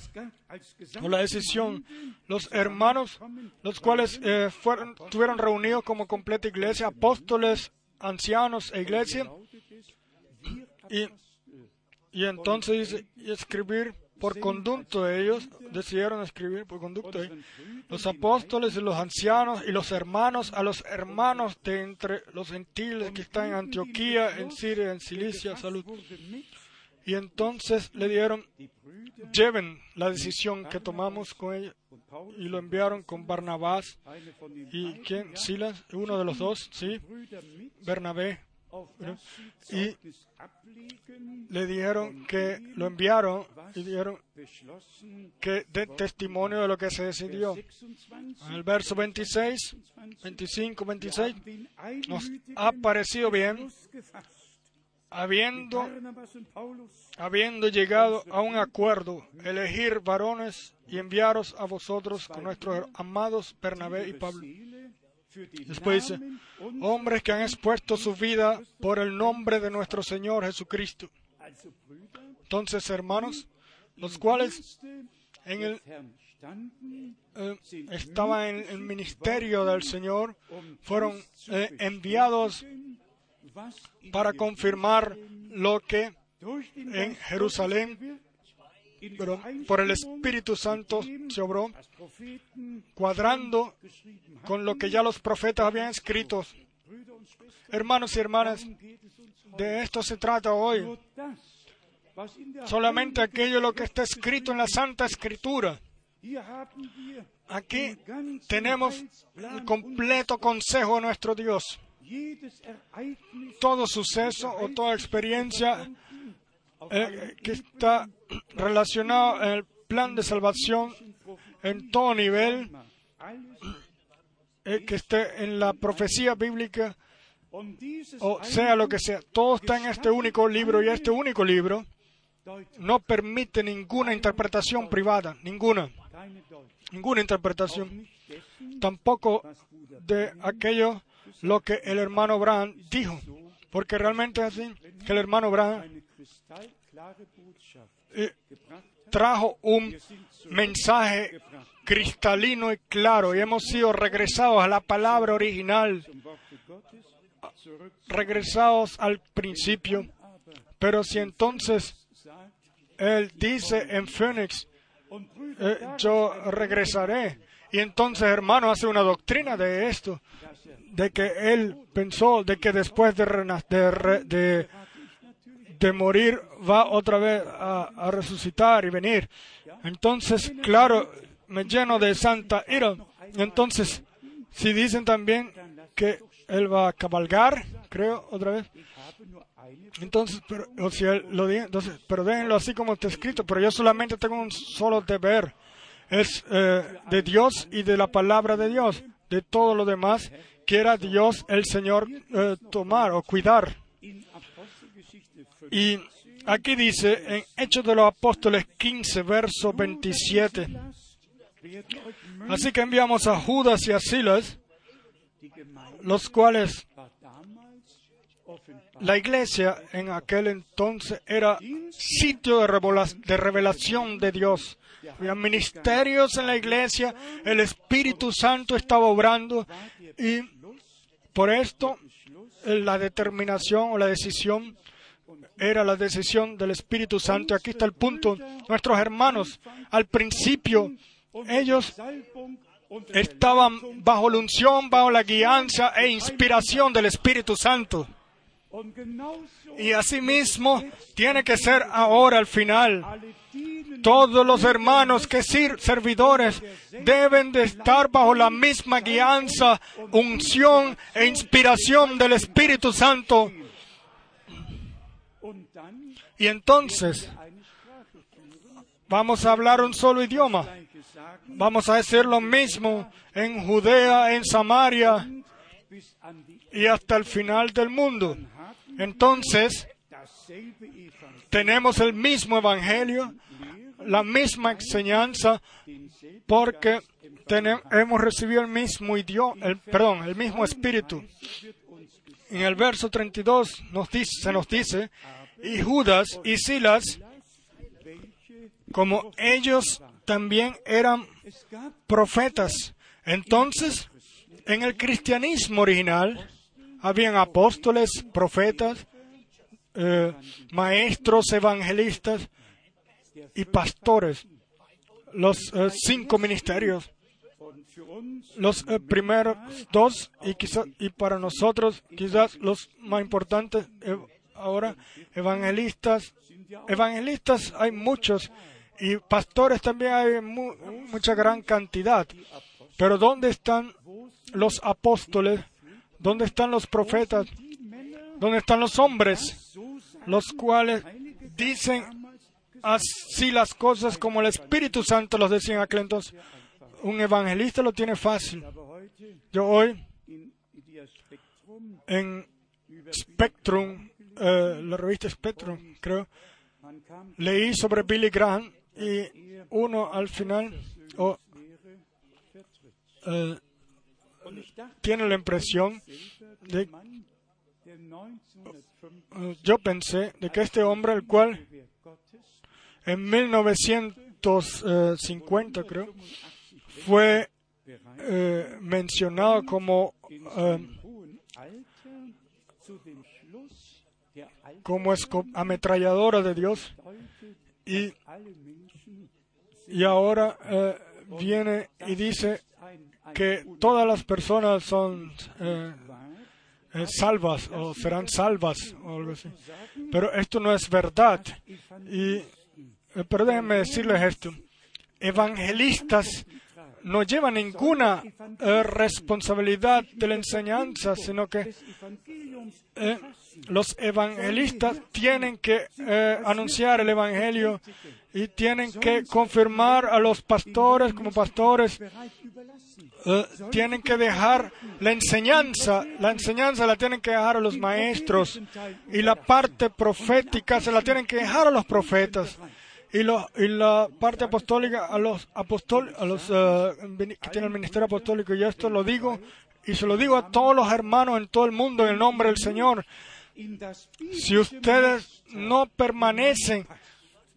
o la decisión, los hermanos, los cuales eh, fueron, estuvieron reunidos como completa iglesia, apóstoles, ancianos e iglesia, y, y entonces y escribir por conducto de ellos, decidieron escribir por conducto de ellos, los apóstoles y los ancianos y los hermanos a los hermanos de entre los gentiles que están en Antioquía, en Siria, en Cilicia, salud. Y entonces le dieron, lleven la decisión que tomamos con ellos y lo enviaron con Barnabás y quién, Silas, uno de los dos, sí, Bernabé, y le dijeron que lo enviaron y beschlossen, que de testimonio de lo que se decidió. 26, En el verso 26, 25, 26, den nos ha parecido bien. Habiendo, habiendo llegado a un acuerdo, elegir varones y enviaros a vosotros con nuestros amados Bernabé y Pablo. Después dice, hombres que han expuesto su vida por el nombre de nuestro Señor Jesucristo. Entonces, hermanos, los cuales en el, eh, estaban en el ministerio del Señor, fueron eh, enviados para confirmar lo que en Jerusalén, por el Espíritu Santo se obró, cuadrando con lo que ya los profetas habían escrito. Hermanos y hermanas, de esto se trata hoy. Solamente aquello lo que está escrito en la Santa Escritura. Aquí tenemos el completo consejo de nuestro Dios. Todo suceso o toda experiencia eh, que está relacionado en el plan de salvación en todo nivel, eh, que esté en la profecía bíblica o sea lo que sea. Todo está en este único libro y este único libro no permite ninguna interpretación privada, ninguna, ninguna interpretación. Tampoco de aquello lo que el hermano Abraham dijo, porque realmente es así que el hermano Botschaft eh, trajo un mensaje cristalino y claro y hemos sido regresados a la palabra original, regresados al principio. Pero si entonces él dice en Phoenix, eh, yo regresaré, y entonces hermano hace una doctrina de esto, de que él pensó de que después de, de, de, de morir va otra vez a, resucitar y venir. Entonces, claro, me lleno de santa ira. Entonces, si dicen también que él va a cabalgar, creo, otra vez. Entonces, pero, si él lo dice, entonces, pero déjenlo así como está escrito, pero yo solamente tengo un solo deber, es eh, de Dios y de la palabra de Dios, de todo lo demás, quiera Dios el Señor eh, tomar o cuidar. in Apostelgeschichte 5 Y aquí dice, en Hechos de los Apóstoles 15, verso 27, werden euch así que enviamos a Judas y a Silas, los cuales la iglesia en aquel entonces era sitio de revelación de Dios. Había ministerios en la iglesia, el Espíritu Santo estaba obrando y por esto la determinación o la decisión era la decisión del Espíritu Santo. Aquí está el punto. Nuestros hermanos, al principio, ellos estaban bajo la unción, bajo la guianza e inspiración del Espíritu Santo. Y asimismo tiene que ser ahora al final. Todos los hermanos que servidores deben de estar bajo la misma guianza, unción e inspiración del Espíritu Santo. Y entonces vamos a hablar un solo idioma. Vamos a decir lo mismo en Judea, en Samaria y hasta el final del mundo. Entonces, tenemos el mismo evangelio, la misma enseñanza, porque hemos recibido el mismo idioma, el, perdón, el mismo espíritu. En el verso 32 nos dice, se nos dice, y Judas y Silas, como ellos también eran profetas. Entonces, en el cristianismo original, habían apóstoles, profetas, eh, maestros, evangelistas y pastores. Los eh, cinco ministerios. Los eh, primeros dos y, quizás, y para nosotros quizás los más importantes ahora, evangelistas. Evangelistas hay muchos y pastores también hay mucha gran cantidad. Pero ¿dónde están los apóstoles? ¿Dónde están los profetas? ¿Dónde están los hombres? Los cuales dicen así las cosas como el Espíritu Santo los decía en aquel entonces. Un evangelista lo tiene fácil. Yo hoy en Spectrum, eh, la revista Spectrum, creo, leí sobre Billy Graham y uno al final eh, tiene la impresión de yo pensé de que este hombre, el cual en 1950 creo, fue eh, mencionado como eh, como ametralladora de Dios y, y ahora viene y dice que todas las personas son eh, eh, salvas o serán salvas o algo así. Pero esto no es verdad. Y, eh, pero déjenme decirles esto. Evangelistas no llevan ninguna responsabilidad de la enseñanza, sino que los evangelistas tienen que anunciar el Evangelio y tienen que confirmar a los pastores como pastores eh, tienen que dejar la enseñanza, la enseñanza la tienen que dejar a los maestros y la parte profética se la tienen que dejar a los profetas y, y la parte apostólica a los apostol, a los eh, que tienen el ministerio apostólico y esto lo digo y se lo digo a todos los hermanos en todo el mundo en el nombre del Señor. Si ustedes no permanecen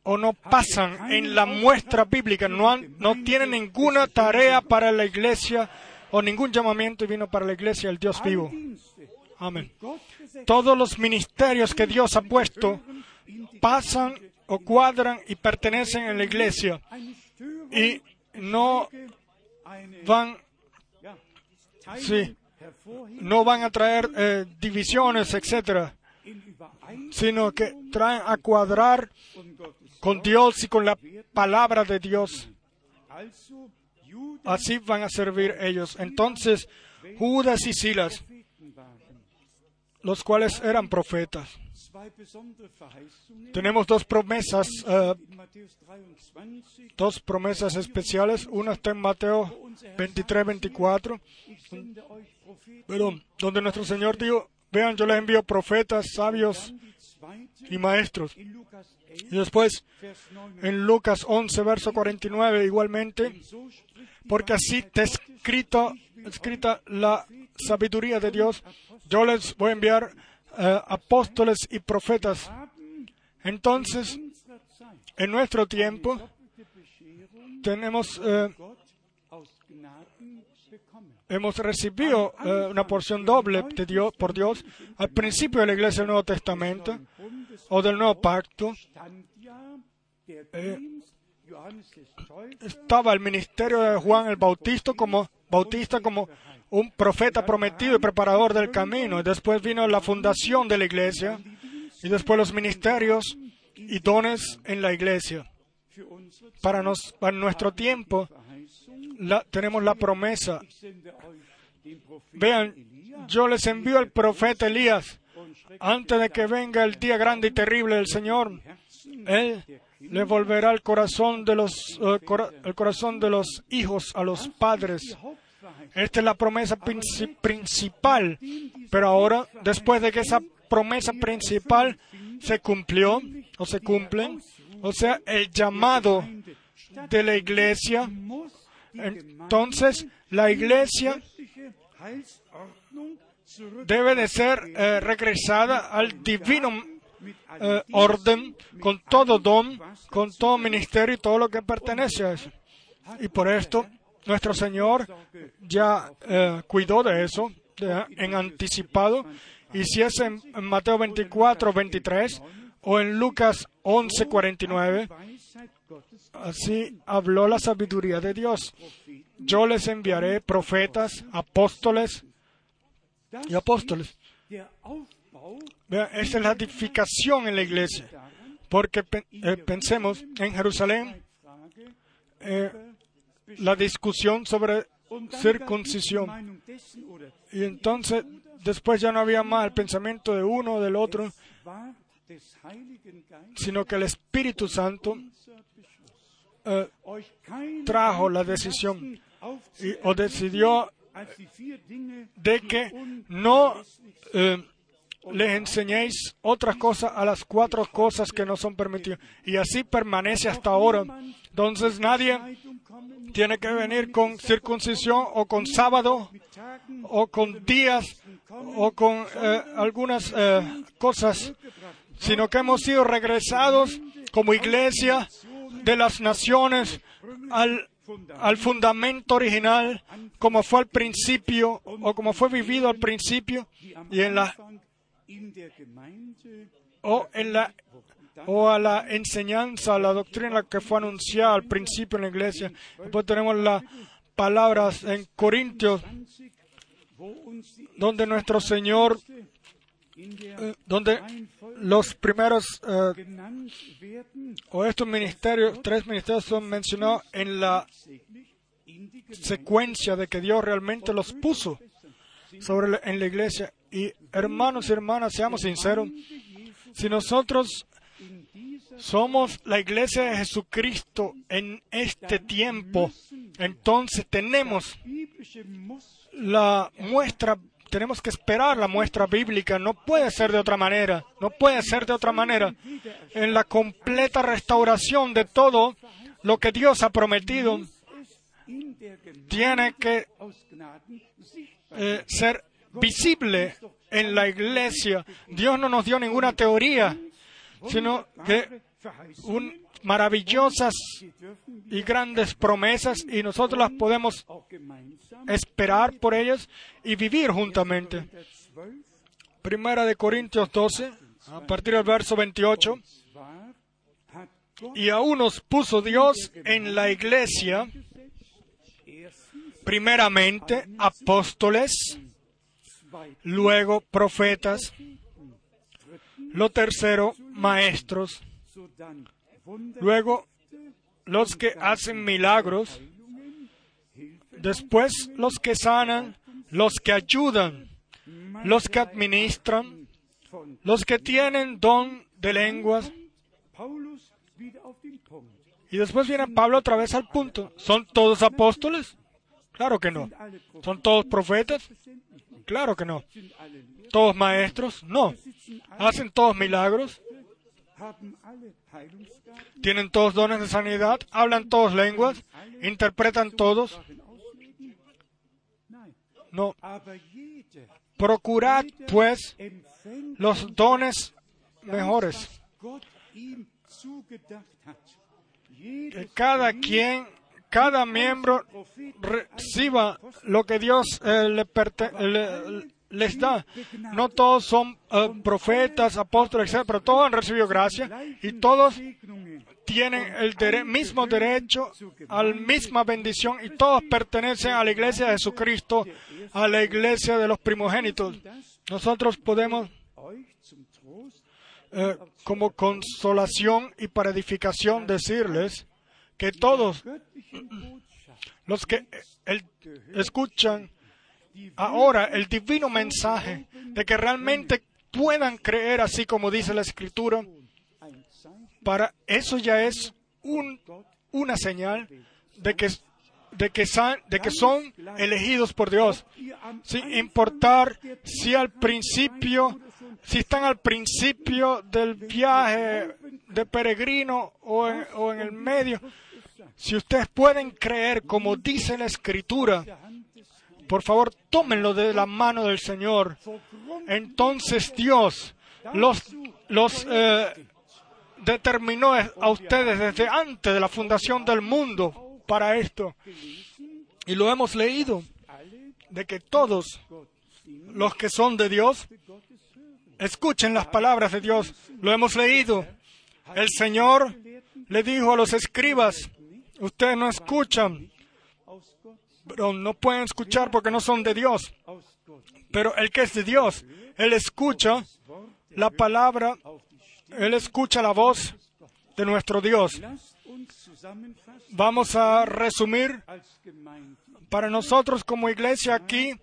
o no pasan en la muestra bíblica, no, no tienen ninguna tarea para la iglesia o ningún llamamiento divino para la iglesia del Dios vivo. Amén. Todos los ministerios que Dios ha puesto pasan o cuadran y pertenecen a la iglesia y no van, sí, no van a traer eh, divisiones, etcétera, sino que traen a cuadrar con Dios y con la palabra de Dios. Así van a servir ellos. Entonces, Judas y Silas, los cuales eran profetas. Tenemos dos promesas, eh, dos promesas especiales. Una está en Mateo 23, 24, perdón, donde nuestro Señor dijo, vean, yo les envío profetas, sabios y maestros. Y después, en Lucas 11, verso 49, igualmente, porque así está escrito, escrita la sabiduría de Dios, yo les voy a enviar eh, apóstoles y profetas. Entonces, en nuestro tiempo, tenemos, eh, hemos recibido eh, una porción doble de Dios, por Dios al principio de la iglesia del Nuevo Testamento o del Nuevo Pacto. Estaba el ministerio de Juan el Bautista como, Bautista como un profeta prometido y preparador del camino. Y después vino la fundación de la iglesia y después los ministerios y dones en la iglesia. Para, nos, para nuestro tiempo tenemos la promesa. Vean, yo les envío al profeta Elías antes de que venga el día grande y terrible del Señor. Él le volverá el corazón de los, eh, el corazón de los hijos a los padres. Esta es la promesa principal. Pero ahora, después de que esa promesa principal se cumplió o se cumple, o sea, el llamado de la iglesia, entonces la iglesia debe de ser eh, regresada al divino eh, orden, con todo don, con todo ministerio y todo lo que pertenece a eso. Y por esto nuestro Señor ya eh, cuidó de eso en anticipado. Y si es en, Mateo 24, 23 o en Lucas 11, 49, así habló la sabiduría de Dios. Yo les enviaré profetas, apóstoles y apóstoles. Vean, esa es la edificación en la iglesia. Porque eh, pensemos en Jerusalén, eh, la discusión sobre circuncisión. Y entonces, después ya no había más el pensamiento de uno o del otro, sino que el Espíritu Santo eh, trajo la decisión o decidió de que no les enseñéis otras cosas a las cuatro cosas que no son permitidas. Y así permanece hasta ahora. Entonces nadie tiene que venir con circuncisión o con sábado o con días o con eh, algunas eh, cosas, sino que hemos sido regresados como iglesia de las naciones al, al fundamento original, como fue al principio o como fue vivido al principio y en la o, en la, o a la enseñanza, a la doctrina que fue anunciada al principio en la iglesia. Después tenemos las palabras en Corintios, donde nuestro Señor, eh, donde los primeros eh, o estos ministerios, tres ministerios son mencionados en la secuencia de que Dios realmente los puso sobre en la iglesia y hermanos y hermanas, seamos sinceros, si nosotros somos la iglesia de Jesucristo en este tiempo, entonces tenemos la muestra, tenemos que esperar la muestra bíblica, no puede ser de otra manera, no puede ser de otra manera. En la completa restauración de todo lo que Dios ha prometido, tiene que eh, ser visible en la iglesia. Dios no nos dio ninguna teoría, sino que un, maravillosas y grandes promesas y nosotros las podemos esperar por ellas y vivir juntamente. Primera de Corintios 12, a partir del verso 28. Y aún nos puso Dios en la iglesia, primeramente apóstoles, luego profetas, lo tercero, maestros, luego los que hacen milagros, después los que sanan, los que ayudan, los que administran, los que tienen don de lenguas. Y después viene Pablo otra vez al punto. ¿Son todos apóstoles? Claro que no. ¿Son todos profetas? Claro que no. ¿Todos maestros? No. ¿Hacen todos milagros? ¿Tienen todos dones de sanidad? ¿Hablan todos lenguas? ¿Interpretan todos? No. Procurad, pues, los dones mejores. Cada quien cada miembro reciba lo que Dios eh, les da. No todos son eh, profetas, apóstoles, etc., pero todos han recibido gracia y todos tienen el mismo derecho a la misma bendición y todos pertenecen a la iglesia de Jesucristo, a la iglesia de los primogénitos. Nosotros podemos, eh, como consolación y para edificación, decirles que todos los que eh, el- escuchan ahora el divino mensaje de que realmente puedan creer así como dice la escritura, para eso ya es un- una señal de que, de que, sa- de que son elegidos por Dios. Sin importar si al principio, si están al principio del viaje de peregrino o en, el medio, si ustedes pueden creer como dice la escritura, por favor tómenlo de la mano del Señor. Entonces Dios los, los eh, determinó a ustedes desde antes de la fundación del mundo para esto. Y lo hemos leído, de que todos los que son de Dios. Escuchen las palabras de Dios. Lo hemos leído. El Señor le dijo a los escribas, ustedes no escuchan, pero no pueden escuchar porque no son de Dios. Pero el que es de Dios, él escucha la palabra, él escucha la voz de nuestro Dios. Vamos a resumir para nosotros como iglesia aquí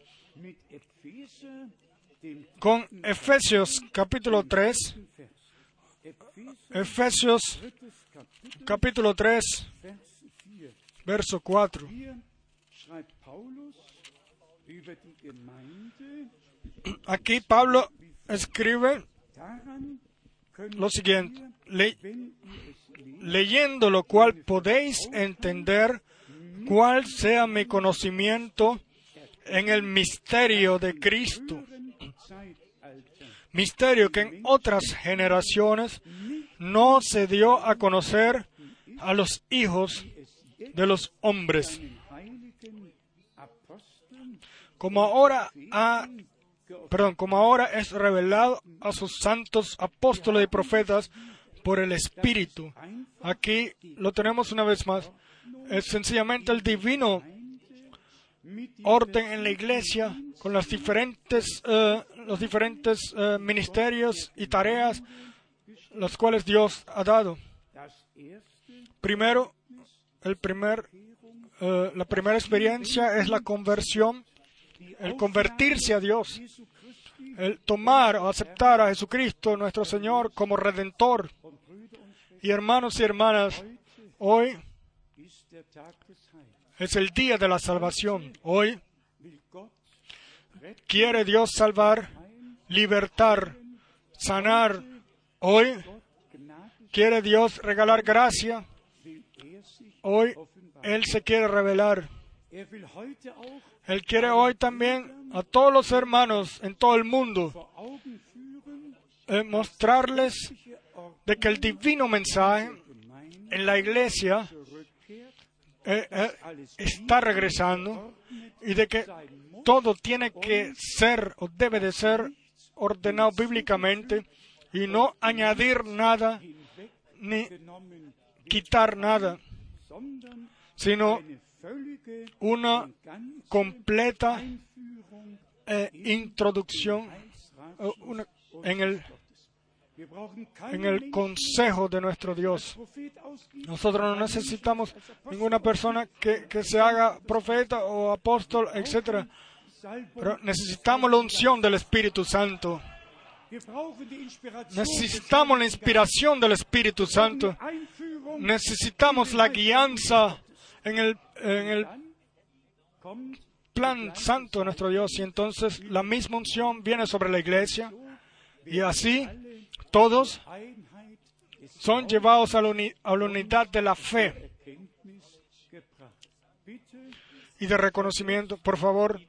con Efesios capítulo 3, Vers. Epheser, Efesios capítulo 3, Vers 4. verso 4. Hier schreibt Paulus über die Gemeinde, Aquí Pablo escribe lo siguiente, leyendo lo cual podéis entender cuál sea mi conocimiento en el misterio de Cristo, misterio que en otras generaciones no se dio a conocer a los hijos de los hombres, como ahora ha perdón, como ahora es revelado a sus santos apóstoles y profetas por el Espíritu. Aquí lo tenemos una vez más. Es sencillamente el divino orden en la iglesia con las diferentes, eh, los diferentes eh, ministerios y tareas los cuales Dios ha dado. Primero, el primer, eh, la primera experiencia es la conversión, el convertirse a Dios, el tomar o aceptar a Jesucristo, nuestro Señor, como redentor. Y hermanos y hermanas, hoy es el día de la salvación. Hoy quiere Dios salvar, libertar, sanar. Hoy quiere Dios regalar gracia. Hoy. Él se quiere revelar. Él quiere hoy también a todos los hermanos en todo el mundo eh, mostrarles de que el divino mensaje en la iglesia eh, eh, está regresando y de que todo tiene que ser o debe de ser ordenado bíblicamente y no añadir nada ni quitar nada, sino una completa eh, introducción eh, en el, en el consejo de nuestro Dios. Nosotros no necesitamos ninguna persona que, que se haga profeta o apóstol, etcétera. Pero necesitamos la unción del Espíritu Santo. Necesitamos la inspiración del Espíritu Santo. Necesitamos la guianza en el, en plan santo de nuestro Dios y entonces la misma unción viene sobre la iglesia y así todos son llevados a la, uni- a la unidad de la fe y de reconocimiento. Por favor,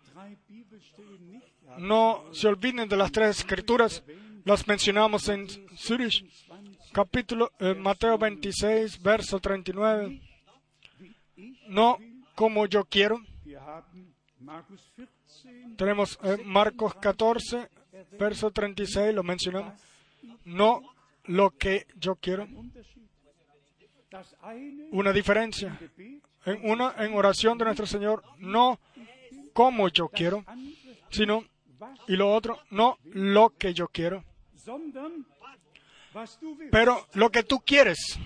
no se olviden de las tres escrituras. Las mencionamos en Zurich, capítulo eh, Mateo 26, verso 39. no como yo quiero. Wir haben Markus 14, Tenemos eh, Marcos 14, verso 36, lo mencionamos. No lo que yo quiero. Una diferencia. En una en oración de nuestro Señor, no como yo quiero, sino, y lo otro, no lo que yo quiero, pero lo que tú quieres.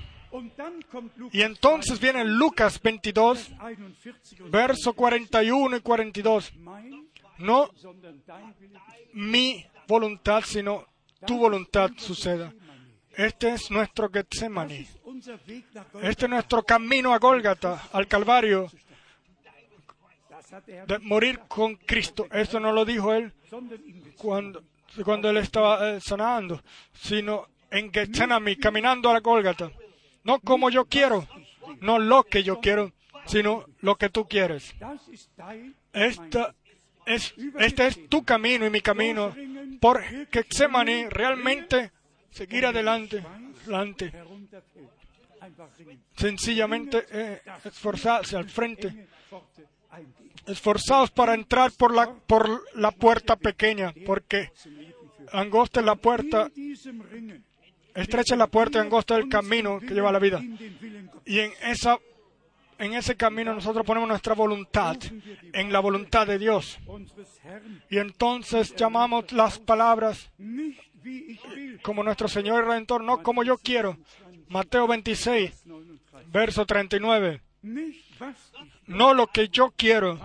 Y entonces viene Lucas 22, 41 und verso 41 y 42. mein, No mi voluntad, sino tu voluntad suceda. Este es nuestro Golgatha, Este es nuestro camino a Gólgata, al Calvario, de morir con Cristo. Esto no lo dijo él cuando, él estaba eh, sanando, sino en Getsemaní, caminando a la Gólgata. No como yo quiero, no lo que yo quiero, sino lo que tú quieres. Esta es, este es tu camino y mi camino. Por Getsemaní, realmente seguir adelante, adelante. Sencillamente eh, esforzarse al frente. Esforzados para entrar por la, por la puerta pequeña, porque angosta es la puerta, estrecha es la puerta y angosta el camino que lleva a la vida. Y en esa en ese camino nosotros ponemos nuestra voluntad, en la voluntad de Dios. Y entonces llamamos las palabras como nuestro Señor y Redentor, no como yo quiero. Mateo 26, 39. verso 39. No lo que yo quiero.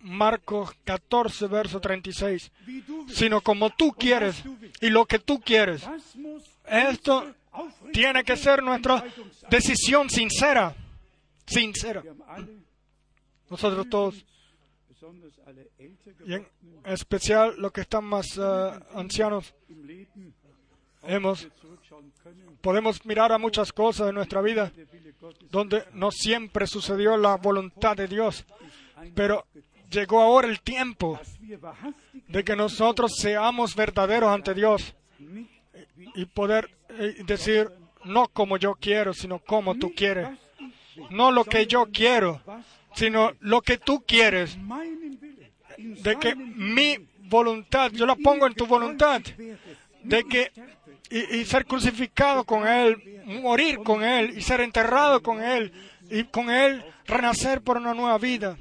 Markus 14, Vers 36. Marcos 14, verso 36. Wie du willst. Sino como tú quieres y lo que tú quieres. Esto tiene que ser nuestra decisión sincera. Sincera. Nosotros todos, y en especial los que están más eh, ancianos, hemos, podemos mirar a muchas cosas de nuestra vida donde no siempre sucedió la voluntad de Dios. Pero llegó ahora el tiempo de que nosotros seamos verdaderos ante Dios y poder eh, decir, no como yo quiero, sino como tú quieres. No lo que yo quiero, sino lo que tú quieres. De que mi voluntad, yo la pongo en tu voluntad. De que y, ser crucificado con Él, morir con Él y ser enterrado con Él y con Él renacer por una nueva vida.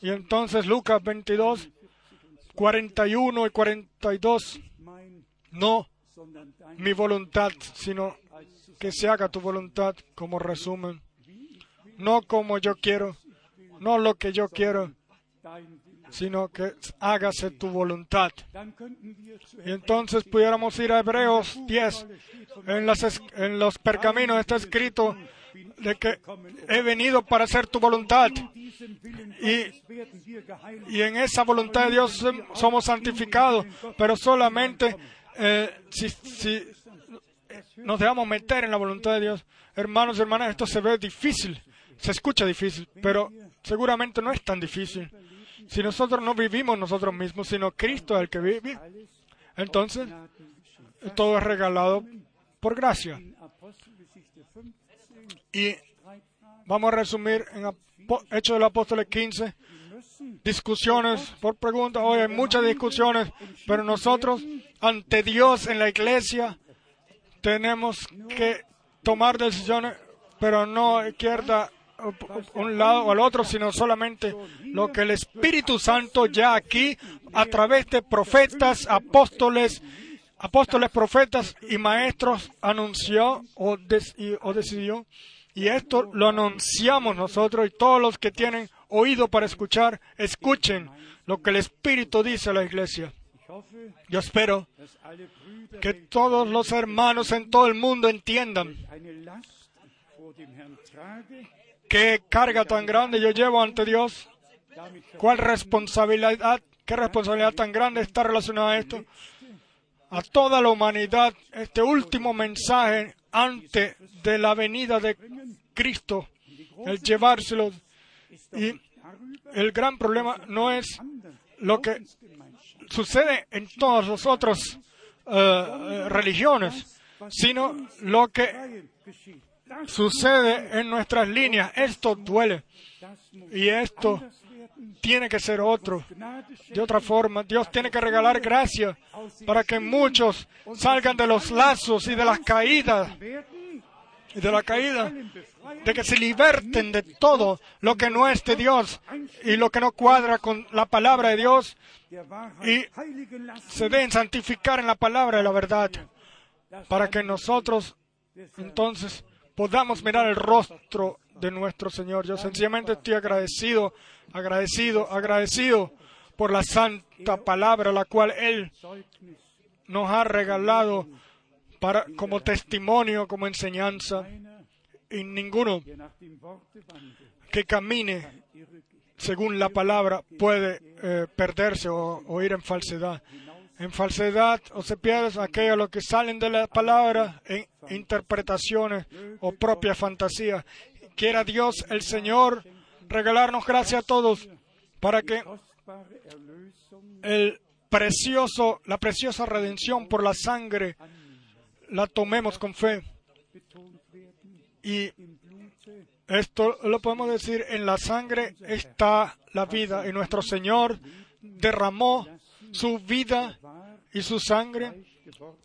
Y entonces Lucas 22, 41 y 42, mein, no mi voluntad, sino que se haga tu voluntad como resumen. No como yo quiero, no lo que yo quiero. Sino que hágase tu voluntad. Y entonces pudiéramos ir a Hebreos 10. En, las en los pergaminos está escrito de que he venido para hacer tu voluntad. Y, y en esa voluntad de Dios som- somos santificados, pero solamente eh, si, si nos dejamos meter en la voluntad de Dios. Hermanos y hermanas, esto se ve difícil, se escucha difícil, pero seguramente no es tan difícil. Si nosotros no vivimos nosotros mismos, sino Cristo es el que vive, entonces todo es regalado por gracia. In Apostelgeschichte 15, Y vamos a resumir en Hechos del Apóstol 15, Wir müssen discusiones por preguntas. Hoy hay muchas discusiones, pero nosotros ante Dios en la iglesia tenemos que tomar decisiones, pero no izquierda un lado o al otro, sino solamente lo que el Espíritu Santo ya aquí a través de profetas, apóstoles, apóstoles, profetas y maestros anunció o, des- y- o decidió. Y esto lo anunciamos nosotros y todos los que tienen oído para escuchar, escuchen lo que el Espíritu dice a la iglesia. Yo espero que todos los hermanos en todo el mundo entiendan qué carga tan grande yo llevo ante Dios, cuál responsabilidad, qué responsabilidad tan grande está relacionada a esto. A toda la humanidad, este último mensaje antes de la venida de Cristo, el llevárselo. Y el gran problema no es lo que sucede en todas las otras eh, religiones, sino lo que. Sucede en nuestras líneas. Esto duele. Y esto tiene que ser otro. De otra forma, Dios tiene que regalar gracia para que muchos salgan de los lazos y de las caídas y de la caída, de que se liberten de todo lo que no es de Dios y lo que no cuadra con la palabra de Dios y se deben santificar en la palabra de la verdad para que nosotros entonces podamos mirar el rostro de nuestro Señor. Yo sencillamente estoy agradecido, agradecido, agradecido por la santa palabra la cual Él nos ha regalado para, como testimonio, como enseñanza. Y ninguno que camine según la palabra puede eh, perderse o, o, ir en falsedad. En falsedad o se pierde aquello lo que salen de la palabra en interpretaciones o propia fantasía. Quiera Dios, el Señor, regalarnos gracia a todos para que el precioso, la preciosa redención por la sangre la tomemos con fe. Y esto lo podemos decir, en la sangre está la vida y nuestro Señor derramó su vida y su sangre.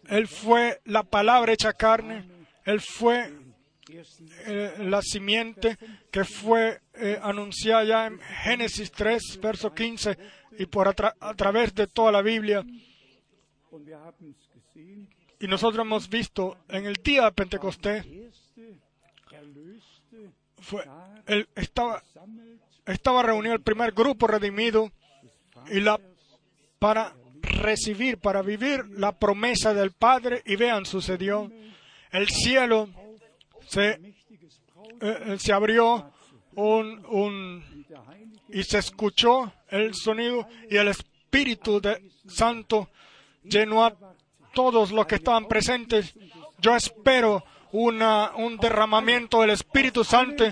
Él fue la palabra hecha carne. Él fue eh, la simiente que fue eh, anunciada ya en Génesis 3, verso 15, y por a, a través de toda la Biblia. Y nosotros hemos visto en el día de Pentecostés, fue, él estaba, estaba reunido el primer grupo redimido y la, para recibir, para vivir la promesa del Padre y vean, sucedió. El cielo se, eh, se abrió un, un, y se escuchó el sonido y el Espíritu de Santo llenó a todos los que estaban presentes. Yo espero una, un derramamiento del Espíritu Santo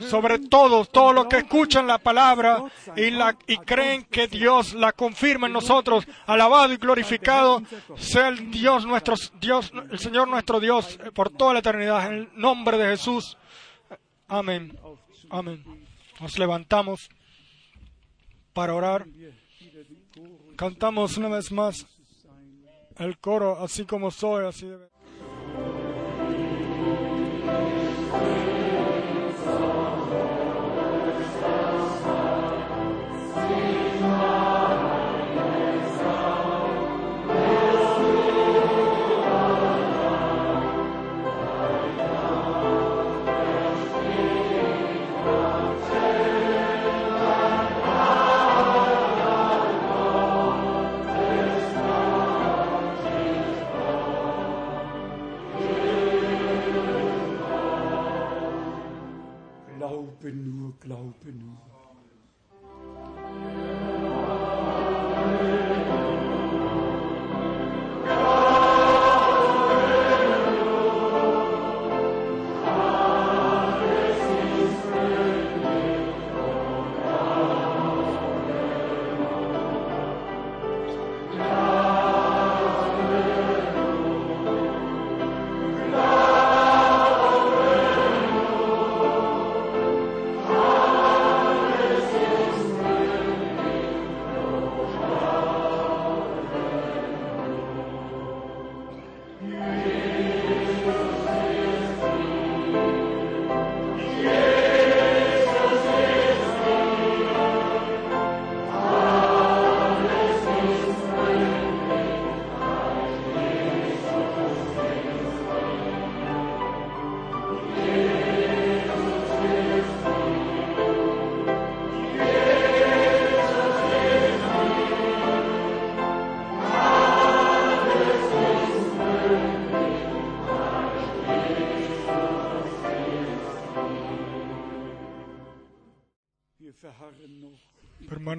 sobre todos, todos los que escuchan la palabra y, la, y creen que Dios la confirma en nosotros. Alabado y glorificado sea el Dios nuestro, Dios, el Señor nuestro Dios por toda la eternidad. En el nombre de Jesús. Amén. Amén. Nos levantamos para orar. Cantamos una vez más el coro, así como soy, así debe.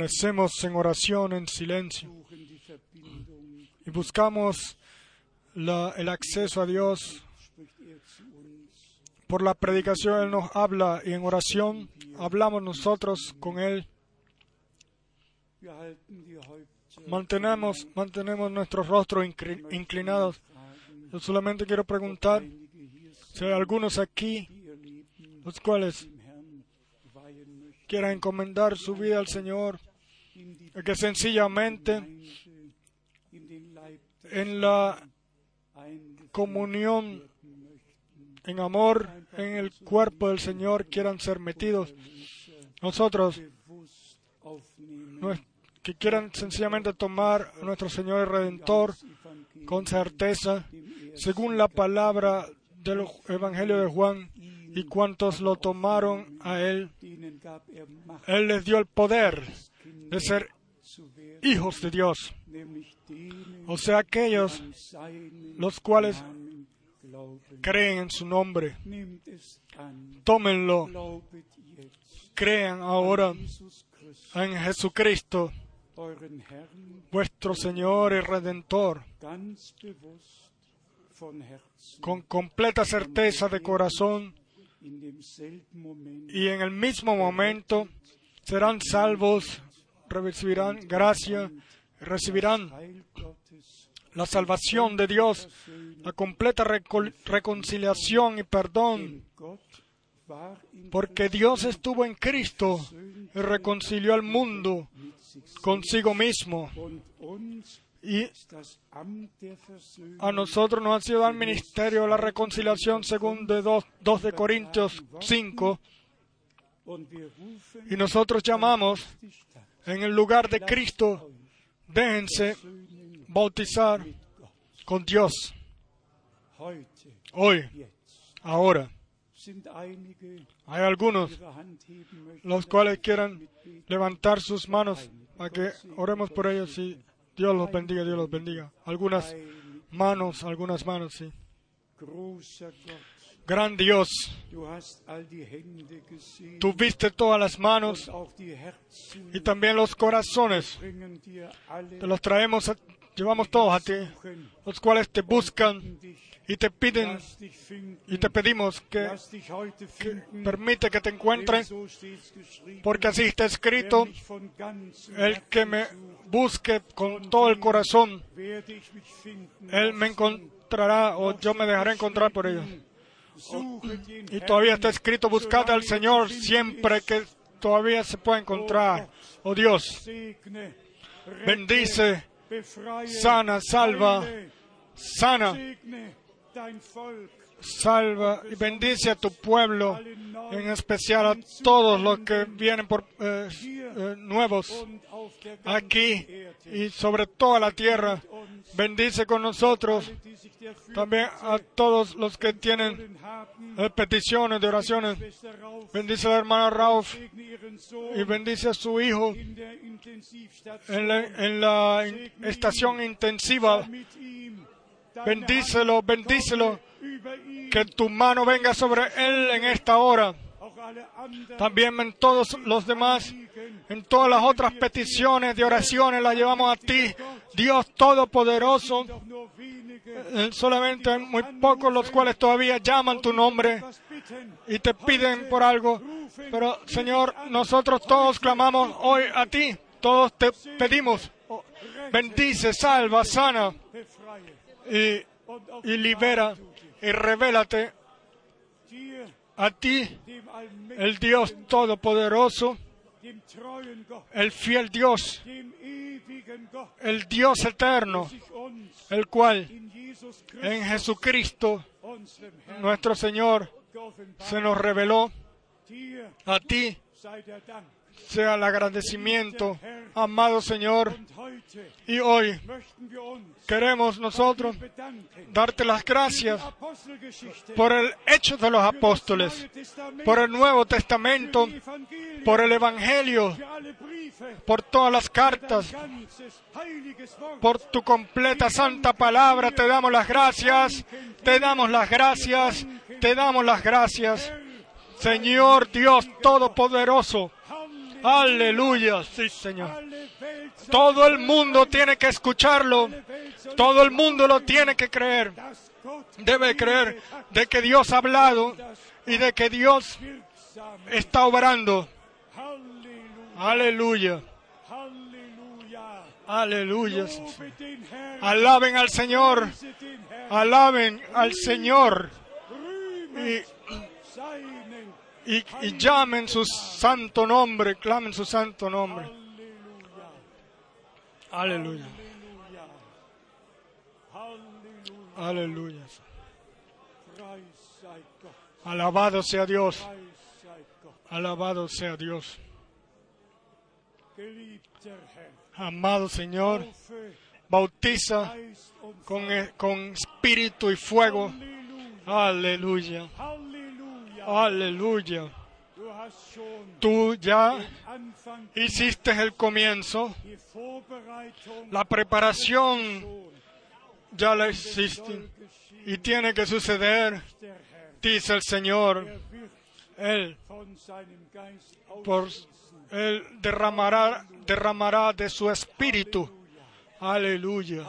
Permanecemos en oración, en silencio, y buscamos el acceso a Dios. Por la predicación Él nos habla y en oración hablamos nosotros con Él. Mantenemos, mantenemos nuestros rostros inclinados. Yo solamente quiero preguntar Si hay algunos aquí, los cuales quieran encomendar su vida al Señor, que sencillamente en la comunión, en amor, en el cuerpo del Señor quieran ser metidos. Nosotros, que quieran sencillamente tomar a nuestro Señor y Redentor con certeza, según la palabra del Evangelio de Juan, y cuantos lo tomaron a Él, Él les dio el poder de ser hijos de Dios. O sea, aquellos los cuales creen en su nombre, tómenlo, crean ahora en Jesucristo, vuestro Señor y Redentor, con completa certeza de corazón y en el mismo momento serán salvos, recibirán gracia, recibirán la salvación de Dios, la completa reconciliación y perdón, porque Dios estuvo en Cristo y reconcilió al mundo consigo mismo. Y a nosotros nos ha sido dado el ministerio de la reconciliación según de 2, de Corintios 5. Y nosotros llamamos en el lugar de Cristo, déjense bautizar con Dios. Hoy, ahora, hay algunos los cuales quieran levantar sus manos para que oremos por ellos y Dios los bendiga, Dios los bendiga. Algunas manos, algunas manos, sí. Gran Dios, tú viste todas las manos y también los corazones. Te los traemos, llevamos todos a ti, los cuales te buscan y te piden y te pedimos que, permite que te encuentren, porque así está escrito, el que me busque con todo el corazón, él me encontrará o yo me dejaré encontrar por ellos. Y todavía está escrito, buscad al Señor siempre que todavía se pueda encontrar. Oh Dios, bendice, sana, salva, sana salva y bendice a tu pueblo, en especial a todos los que vienen por eh, eh, nuevos aquí y sobre toda la tierra. Bendice con nosotros también a todos los que tienen eh, peticiones de oraciones. Bendice a la hermana Rauf y bendice a su hijo en la, en la estación intensiva Bendícelo, bendícelo. Que tu mano venga sobre él en esta hora. También en todos los demás, en todas las otras peticiones de oraciones las llevamos a ti, Dios Todopoderoso. Solamente muy pocos los cuales todavía llaman tu nombre y te piden por algo. Pero Señor, nosotros todos clamamos hoy a ti, todos te pedimos. Bendice, salva, sana y, libera y revélate a ti, el Dios Todopoderoso, el fiel Dios, el Dios eterno, el cual en Jesucristo, nuestro Señor, se nos reveló. A ti sea el agradecimiento, amado Señor. Y hoy queremos nosotros darte las gracias por el hecho de los apóstoles, por el Nuevo Testamento, por el Evangelio, por todas las cartas, por tu completa santa palabra. Te damos las gracias, te damos las gracias, te damos las gracias. Señor Dios Todopoderoso, Aleluya, sí Señor. Todo el mundo tiene que escucharlo. Todo el mundo lo tiene que creer. Debe creer de que Dios ha hablado y de que Dios está obrando. Aleluya. Aleluya. Alaben al Señor. Alaben al Señor. Y, llamen su santo nombre, clamen su santo nombre. Aleluya. Aleluya. Alabado sea Dios. Alabado sea Dios. Amado Señor, bautiza con, e- con espíritu y fuego. Aleluya. Aleluya. Tú ya hiciste el comienzo, la preparación ya la hiciste y tiene que suceder, dice el Señor. Él, por, él derramará, derramará de su espíritu. Aleluya.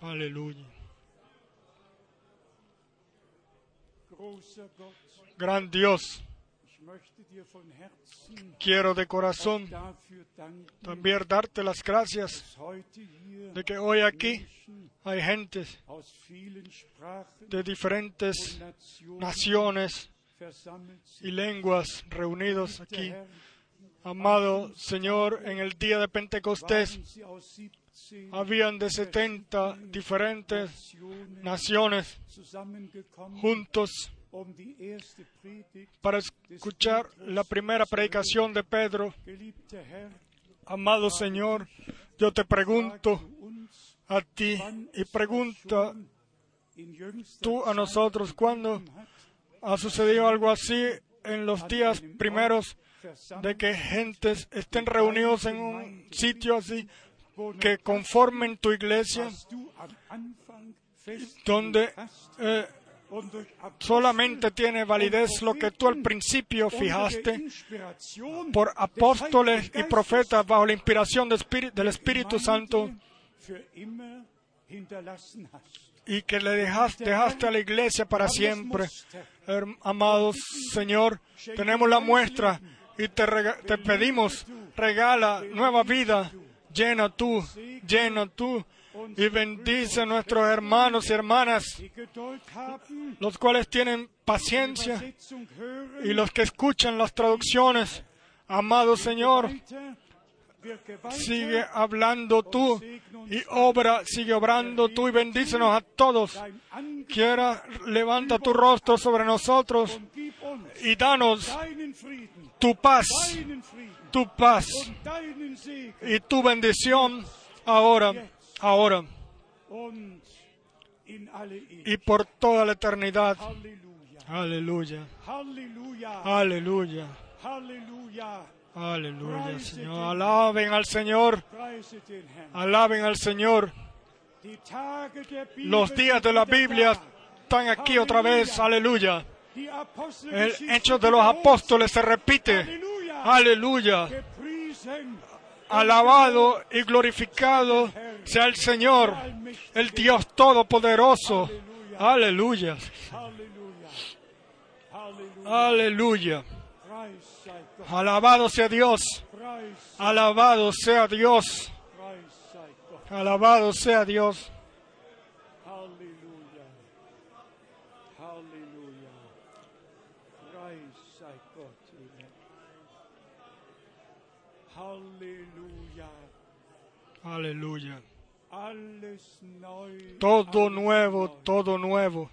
Aleluya. Gran Dios, quiero de corazón también darte las gracias de que hoy aquí hay gentes de diferentes naciones y lenguas reunidos aquí. Amado Señor, en el día de Pentecostés habían de 70 diferentes naciones juntos para escuchar la primera predicación de Pedro. Amado Señor, yo te pregunto a ti y pregunta tú a nosotros cuándo ha sucedido algo así en los días primeros de que gentes estén reunidos en un sitio así que conformen tu iglesia donde eh, solamente tiene validez lo que tú al principio fijaste por apóstoles y profetas bajo la inspiración del Espíritu, Santo. Y que le dejaste, dejaste a la iglesia para siempre. Amados Señor, tenemos la muestra y te, te pedimos, regala nueva vida, llena tú, llena tú y bendice a nuestros hermanos y hermanas, los cuales tienen paciencia y los que escuchan las traducciones. Amado Señor, sigue hablando tú y obra, sigue obrando tú y bendícenos a todos. Quiera, levanta tu rostro sobre nosotros y danos tu paz, tu paz y tu bendición ahora, ahora y por toda la eternidad. Aleluya, aleluya, aleluya, Señor. Alaben al Señor, alaben al Señor. Los días de la Biblia están aquí otra vez, aleluya. El hecho de los apóstoles se repite, aleluya. Alabado y glorificado sea el Señor, el Dios Todopoderoso. Aleluya. Aleluya. Alabado sea Dios. Alabado sea Dios. Alabado sea Dios. Gott. Halleluja. Aleluya. Todo nuevo, todo nuevo.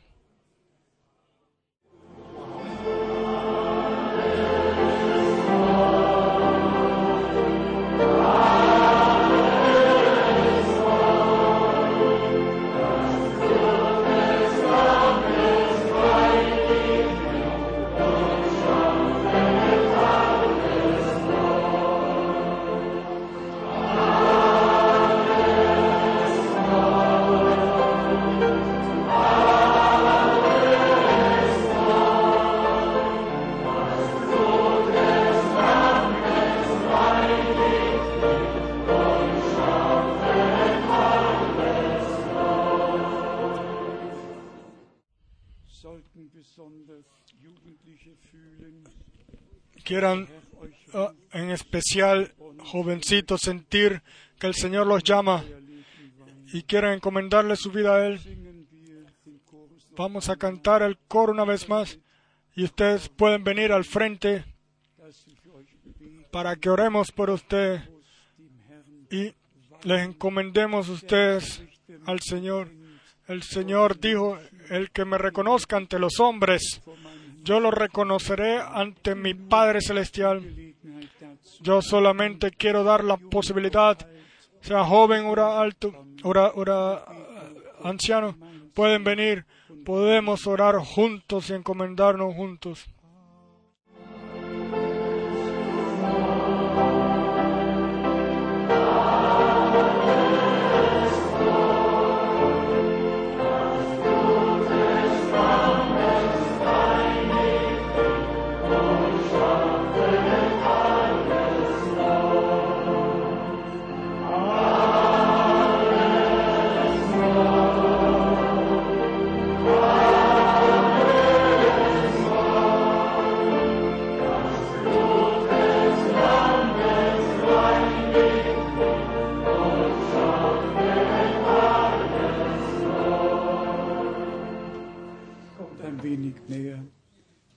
Quieran ah, en especial jovencitos sentir que el Señor los llama y quieran encomendarle su vida a Él. Vamos a cantar el coro una vez más y ustedes pueden venir al frente para que oremos por usted y les encomendemos ustedes al Señor. El Señor dijo, el que me reconozca ante los hombres, yo lo reconoceré ante mi Padre Celestial. Yo solamente quiero dar la posibilidad, sea joven o alto, ora, anciano, pueden venir, podemos orar juntos y encomendarnos juntos.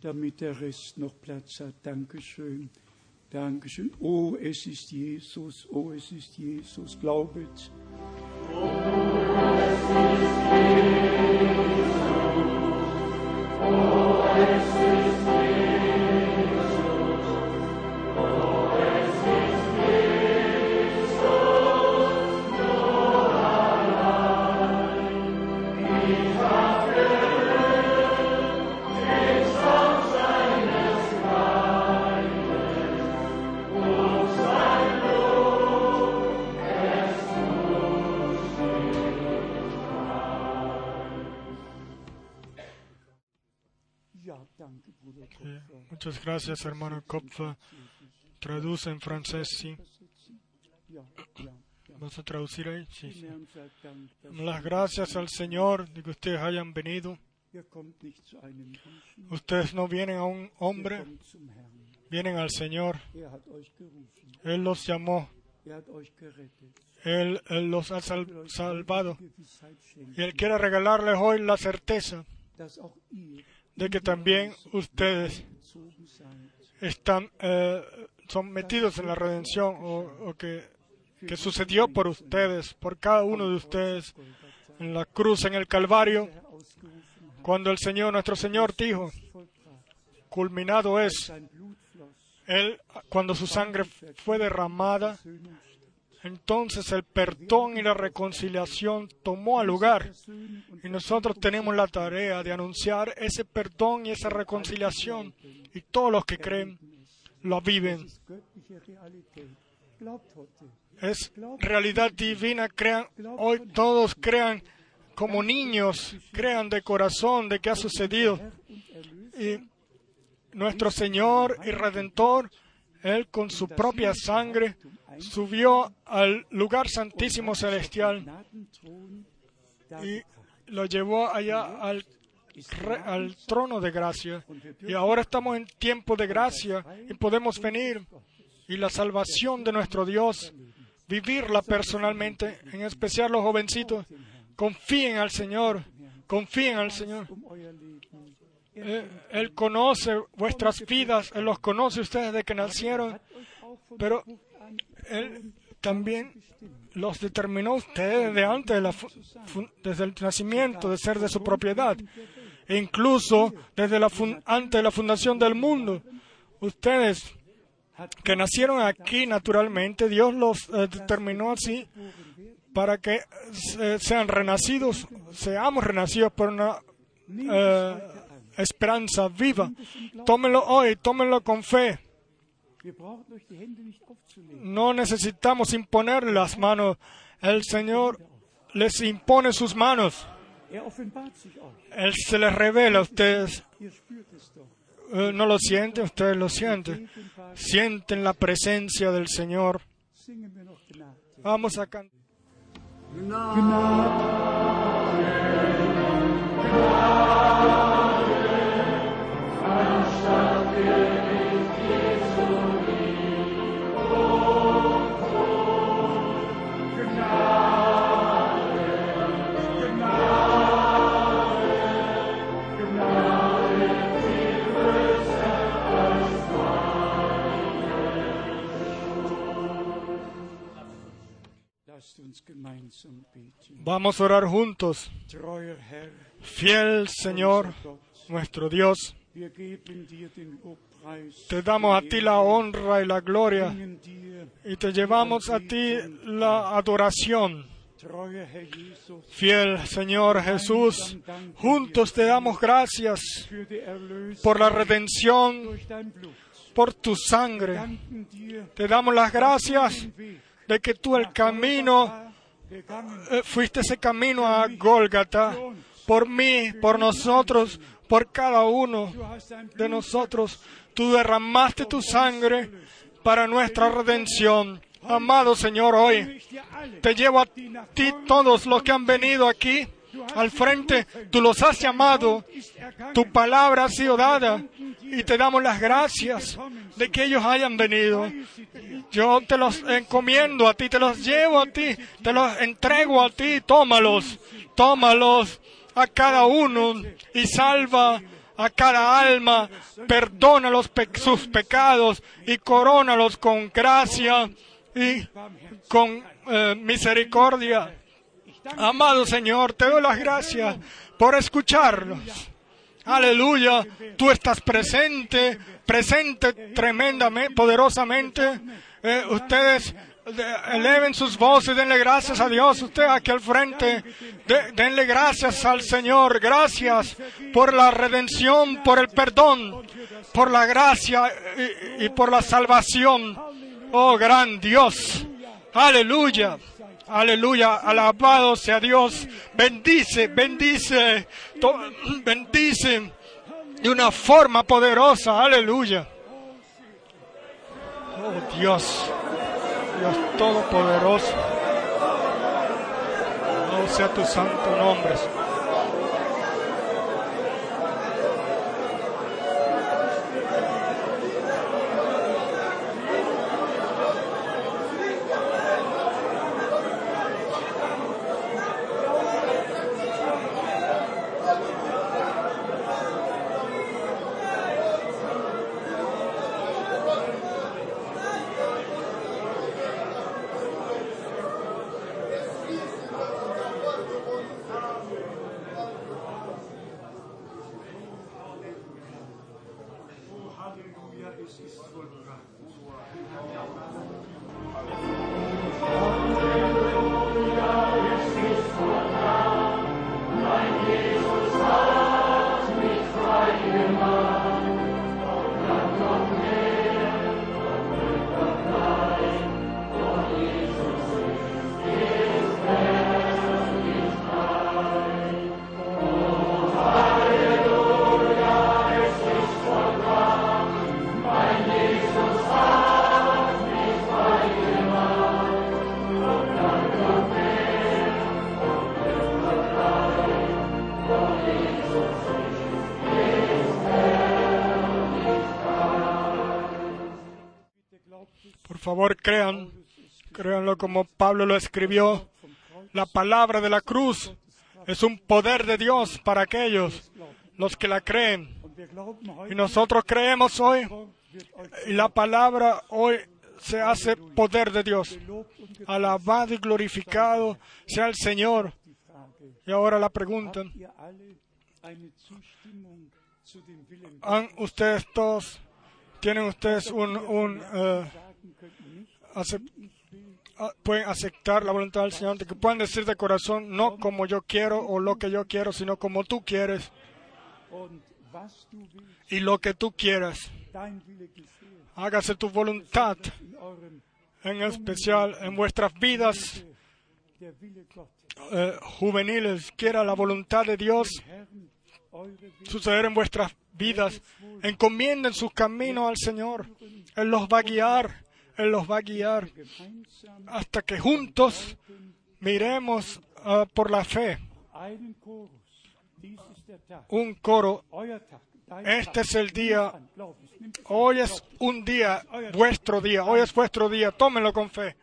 Damit der Rest noch Platz hat. Dankeschön. Dankeschön. Oh, es ist Jesus. Oh, es ist Jesus. Glaubet. Oh, es ist Jesus. Gracias, hermano Kopfer. Traduce en francés, sí. ¿Vas a traducir ahí? Sí, sí. Las gracias al Señor de que ustedes hayan venido. Ustedes no vienen a un hombre, vienen al Señor. Él los llamó. Él, los ha salvado. Y Él quiere regalarles hoy la certeza de que también ustedes están eh, son metidos en la redención o, que, que, sucedió por ustedes, por cada uno de ustedes en la cruz, en el Calvario, cuando el Señor, nuestro Señor, dijo, culminado es, Él, cuando su sangre fue derramada, entonces el perdón y la reconciliación tomó lugar. Y nosotros tenemos la tarea de anunciar ese perdón y esa reconciliación. Y todos los que creen lo viven. Es realidad divina. Crean, hoy todos crean como niños, crean de corazón de qué ha sucedido. Y nuestro Señor y Redentor, Él con su propia sangre, subió al lugar santísimo celestial y lo llevó allá al, al trono de gracia. Y ahora estamos en tiempo de gracia y podemos venir y la salvación de nuestro Dios, vivirla personalmente, en especial los jovencitos. Confíen al Señor, confíen al Señor. Eh, él conoce vuestras vidas, Él los conoce ustedes desde que nacieron, pero él también los determinó ustedes de antes, de desde el nacimiento, de ser de su propiedad. E incluso desde la antes de la fundación del mundo. Ustedes que nacieron aquí naturalmente, Dios los eh, determinó así para que sean renacidos, seamos renacidos por una eh, esperanza viva. Tómenlo hoy, tómenlo con fe. No necesitamos imponer las manos. El Señor les impone sus manos. Él se les revela a ustedes. Eh, no lo sienten, ustedes lo sienten. Sienten la presencia del Señor. Vamos a cantar. Vamos a orar juntos. Fiel Señor, nuestro Dios, te damos a ti la honra y la gloria y te llevamos a ti la adoración. Fiel Señor Jesús, juntos te damos gracias por la redención, por tu sangre. Te damos las gracias de que tú el camino, fuiste ese camino a Gólgata, por mí, por nosotros, por cada uno de nosotros. Tú derramaste tu sangre para nuestra redención. Amado Señor, hoy te llevo a ti todos los que han venido aquí al frente. Tú los has llamado, tu palabra ha sido dada y te damos las gracias de que ellos hayan venido. Yo te los encomiendo a ti, te los llevo a ti, te los entrego a ti. Tómalos, tómalos a cada uno y salva a cada alma. Perdona los sus pecados y corónalos con gracia y con eh, misericordia. Amado Señor, te doy las gracias por escucharnos. Aleluya, tú estás presente, presente tremendamente, poderosamente. Eh, ustedes de- eleven sus voces, denle gracias a Dios. Usted aquí al frente, de- denle gracias al Señor. Gracias por la redención, por el perdón, por la gracia y por la salvación. Oh gran Dios, aleluya. Aleluya, alabado sea Dios. Bendice, bendice, bendice de una forma poderosa. Aleluya. Oh Dios, Dios todopoderoso. Oh sea tu santo nombre. Como Pablo lo escribió. La palabra de la cruz es un poder de Dios para aquellos los que la creen. Y nosotros creemos hoy y la palabra hoy se hace poder de Dios. Alabado y glorificado sea el Señor. Y ahora la pregunta, ¿han ustedes todos, tienen ustedes un, un, eh, pueden aceptar la voluntad del Señor, de que puedan decir de corazón, no como yo quiero o lo que yo quiero, sino como tú quieres y lo que tú quieras. Hágase tu voluntad, en especial en vuestras vidas eh, juveniles. Quiera la voluntad de Dios suceder en vuestras vidas. Encomienden sus caminos al Señor. Él los va a guiar. Él los va a guiar hasta que juntos miremos ah, por la fe un coro. Este es el día. Hoy es un día, vuestro día. Hoy es vuestro día. Tómenlo con fe.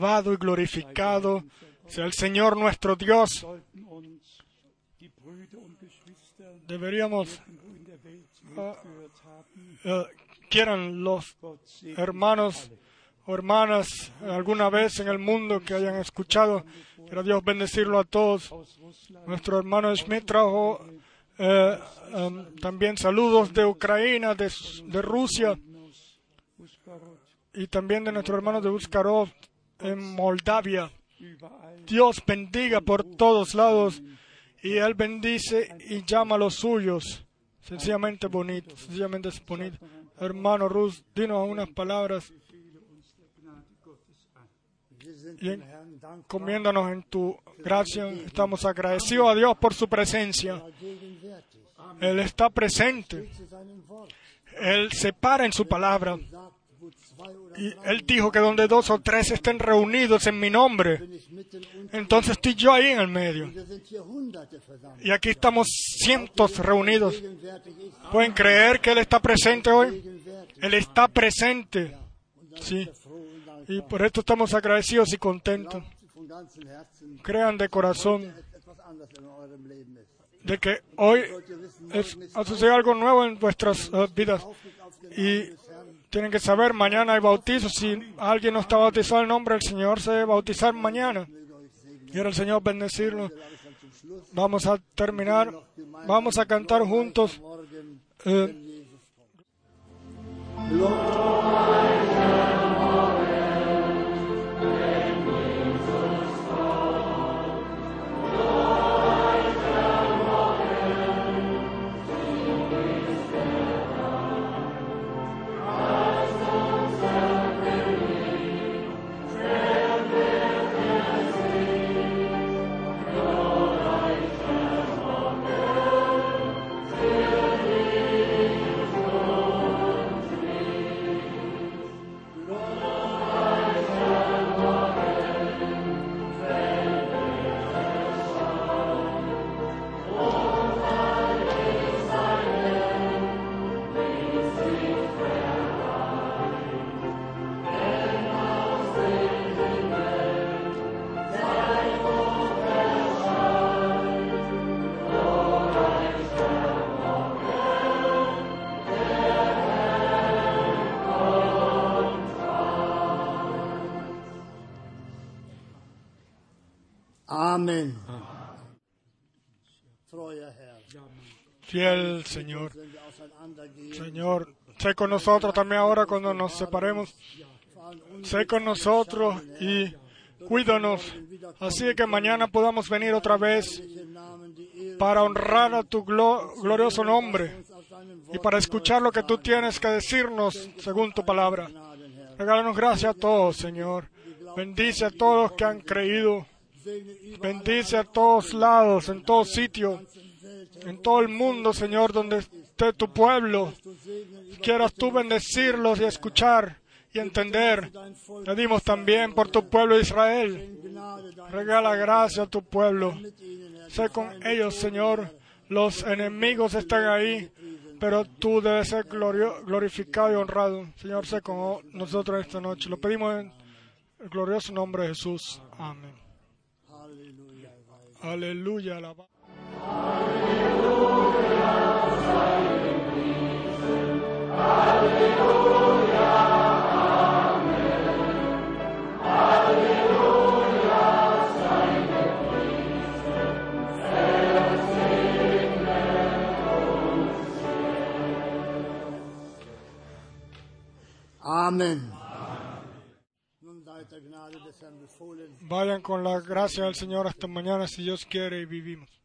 Alabado y glorificado sea el Señor nuestro Dios. Deberíamos, Ah. eh, quieran los hermanos o hermanas alguna vez en el mundo que hayan escuchado. Quiera Dios bendecirlo a todos. Nuestro hermano Smith trajo eh, em, también saludos de Ucrania, de, Rusia y también de nuestro hermano de Buskarov en Moldavia. Dios bendiga por todos lados y Él bendice y llama a los suyos. Sencillamente bonito, sencillamente es bonito. Hermano Rus, dinos unas palabras y encomiéndanos en tu gracia. Estamos agradecidos a Dios por su presencia. Él está presente. Él se para en su palabra. Y Él dijo que donde dos o tres estén reunidos en mi nombre, entonces estoy yo ahí en el medio. Y aquí estamos cientos reunidos. ¿Pueden creer que Él está presente hoy? Él está presente. Sí. Y por esto estamos agradecidos y contentos. Crean de corazón de que hoy ha sucedido algo nuevo en vuestras eh, vidas. Y tienen que saber, mañana hay bautizo. Si alguien no está bautizado en nombre del Señor, se debe bautizar mañana. Quiero el Señor bendecirlo. Vamos a terminar. Vamos a cantar juntos. eh, fiel Señor. Señor, sé con nosotros también ahora cuando nos separemos. Sé con nosotros y cuídanos. Así que mañana podamos venir otra vez para honrar a tu glo- glorioso nombre y para escuchar lo que tú tienes que decirnos según tu palabra. Regálanos gracias a todos, Señor. Bendice a todos que han creído. Bendice a todos lados, en todos sitios, en todo el mundo, Señor, donde esté tu pueblo. Quieras tú bendecirlos y escuchar y entender. Pedimos también por tu pueblo Israel. Regala gracia a tu pueblo. Sé con ellos, Señor. Los enemigos están ahí, pero tú debes ser glorificado y honrado. Señor, sé con nosotros esta noche. Lo pedimos en el glorioso nombre de Jesús. Amén. Aleluya. alaba- Befohlen. Vayan con la gracia del Señor hasta mañana si Dios quiere y vivimos.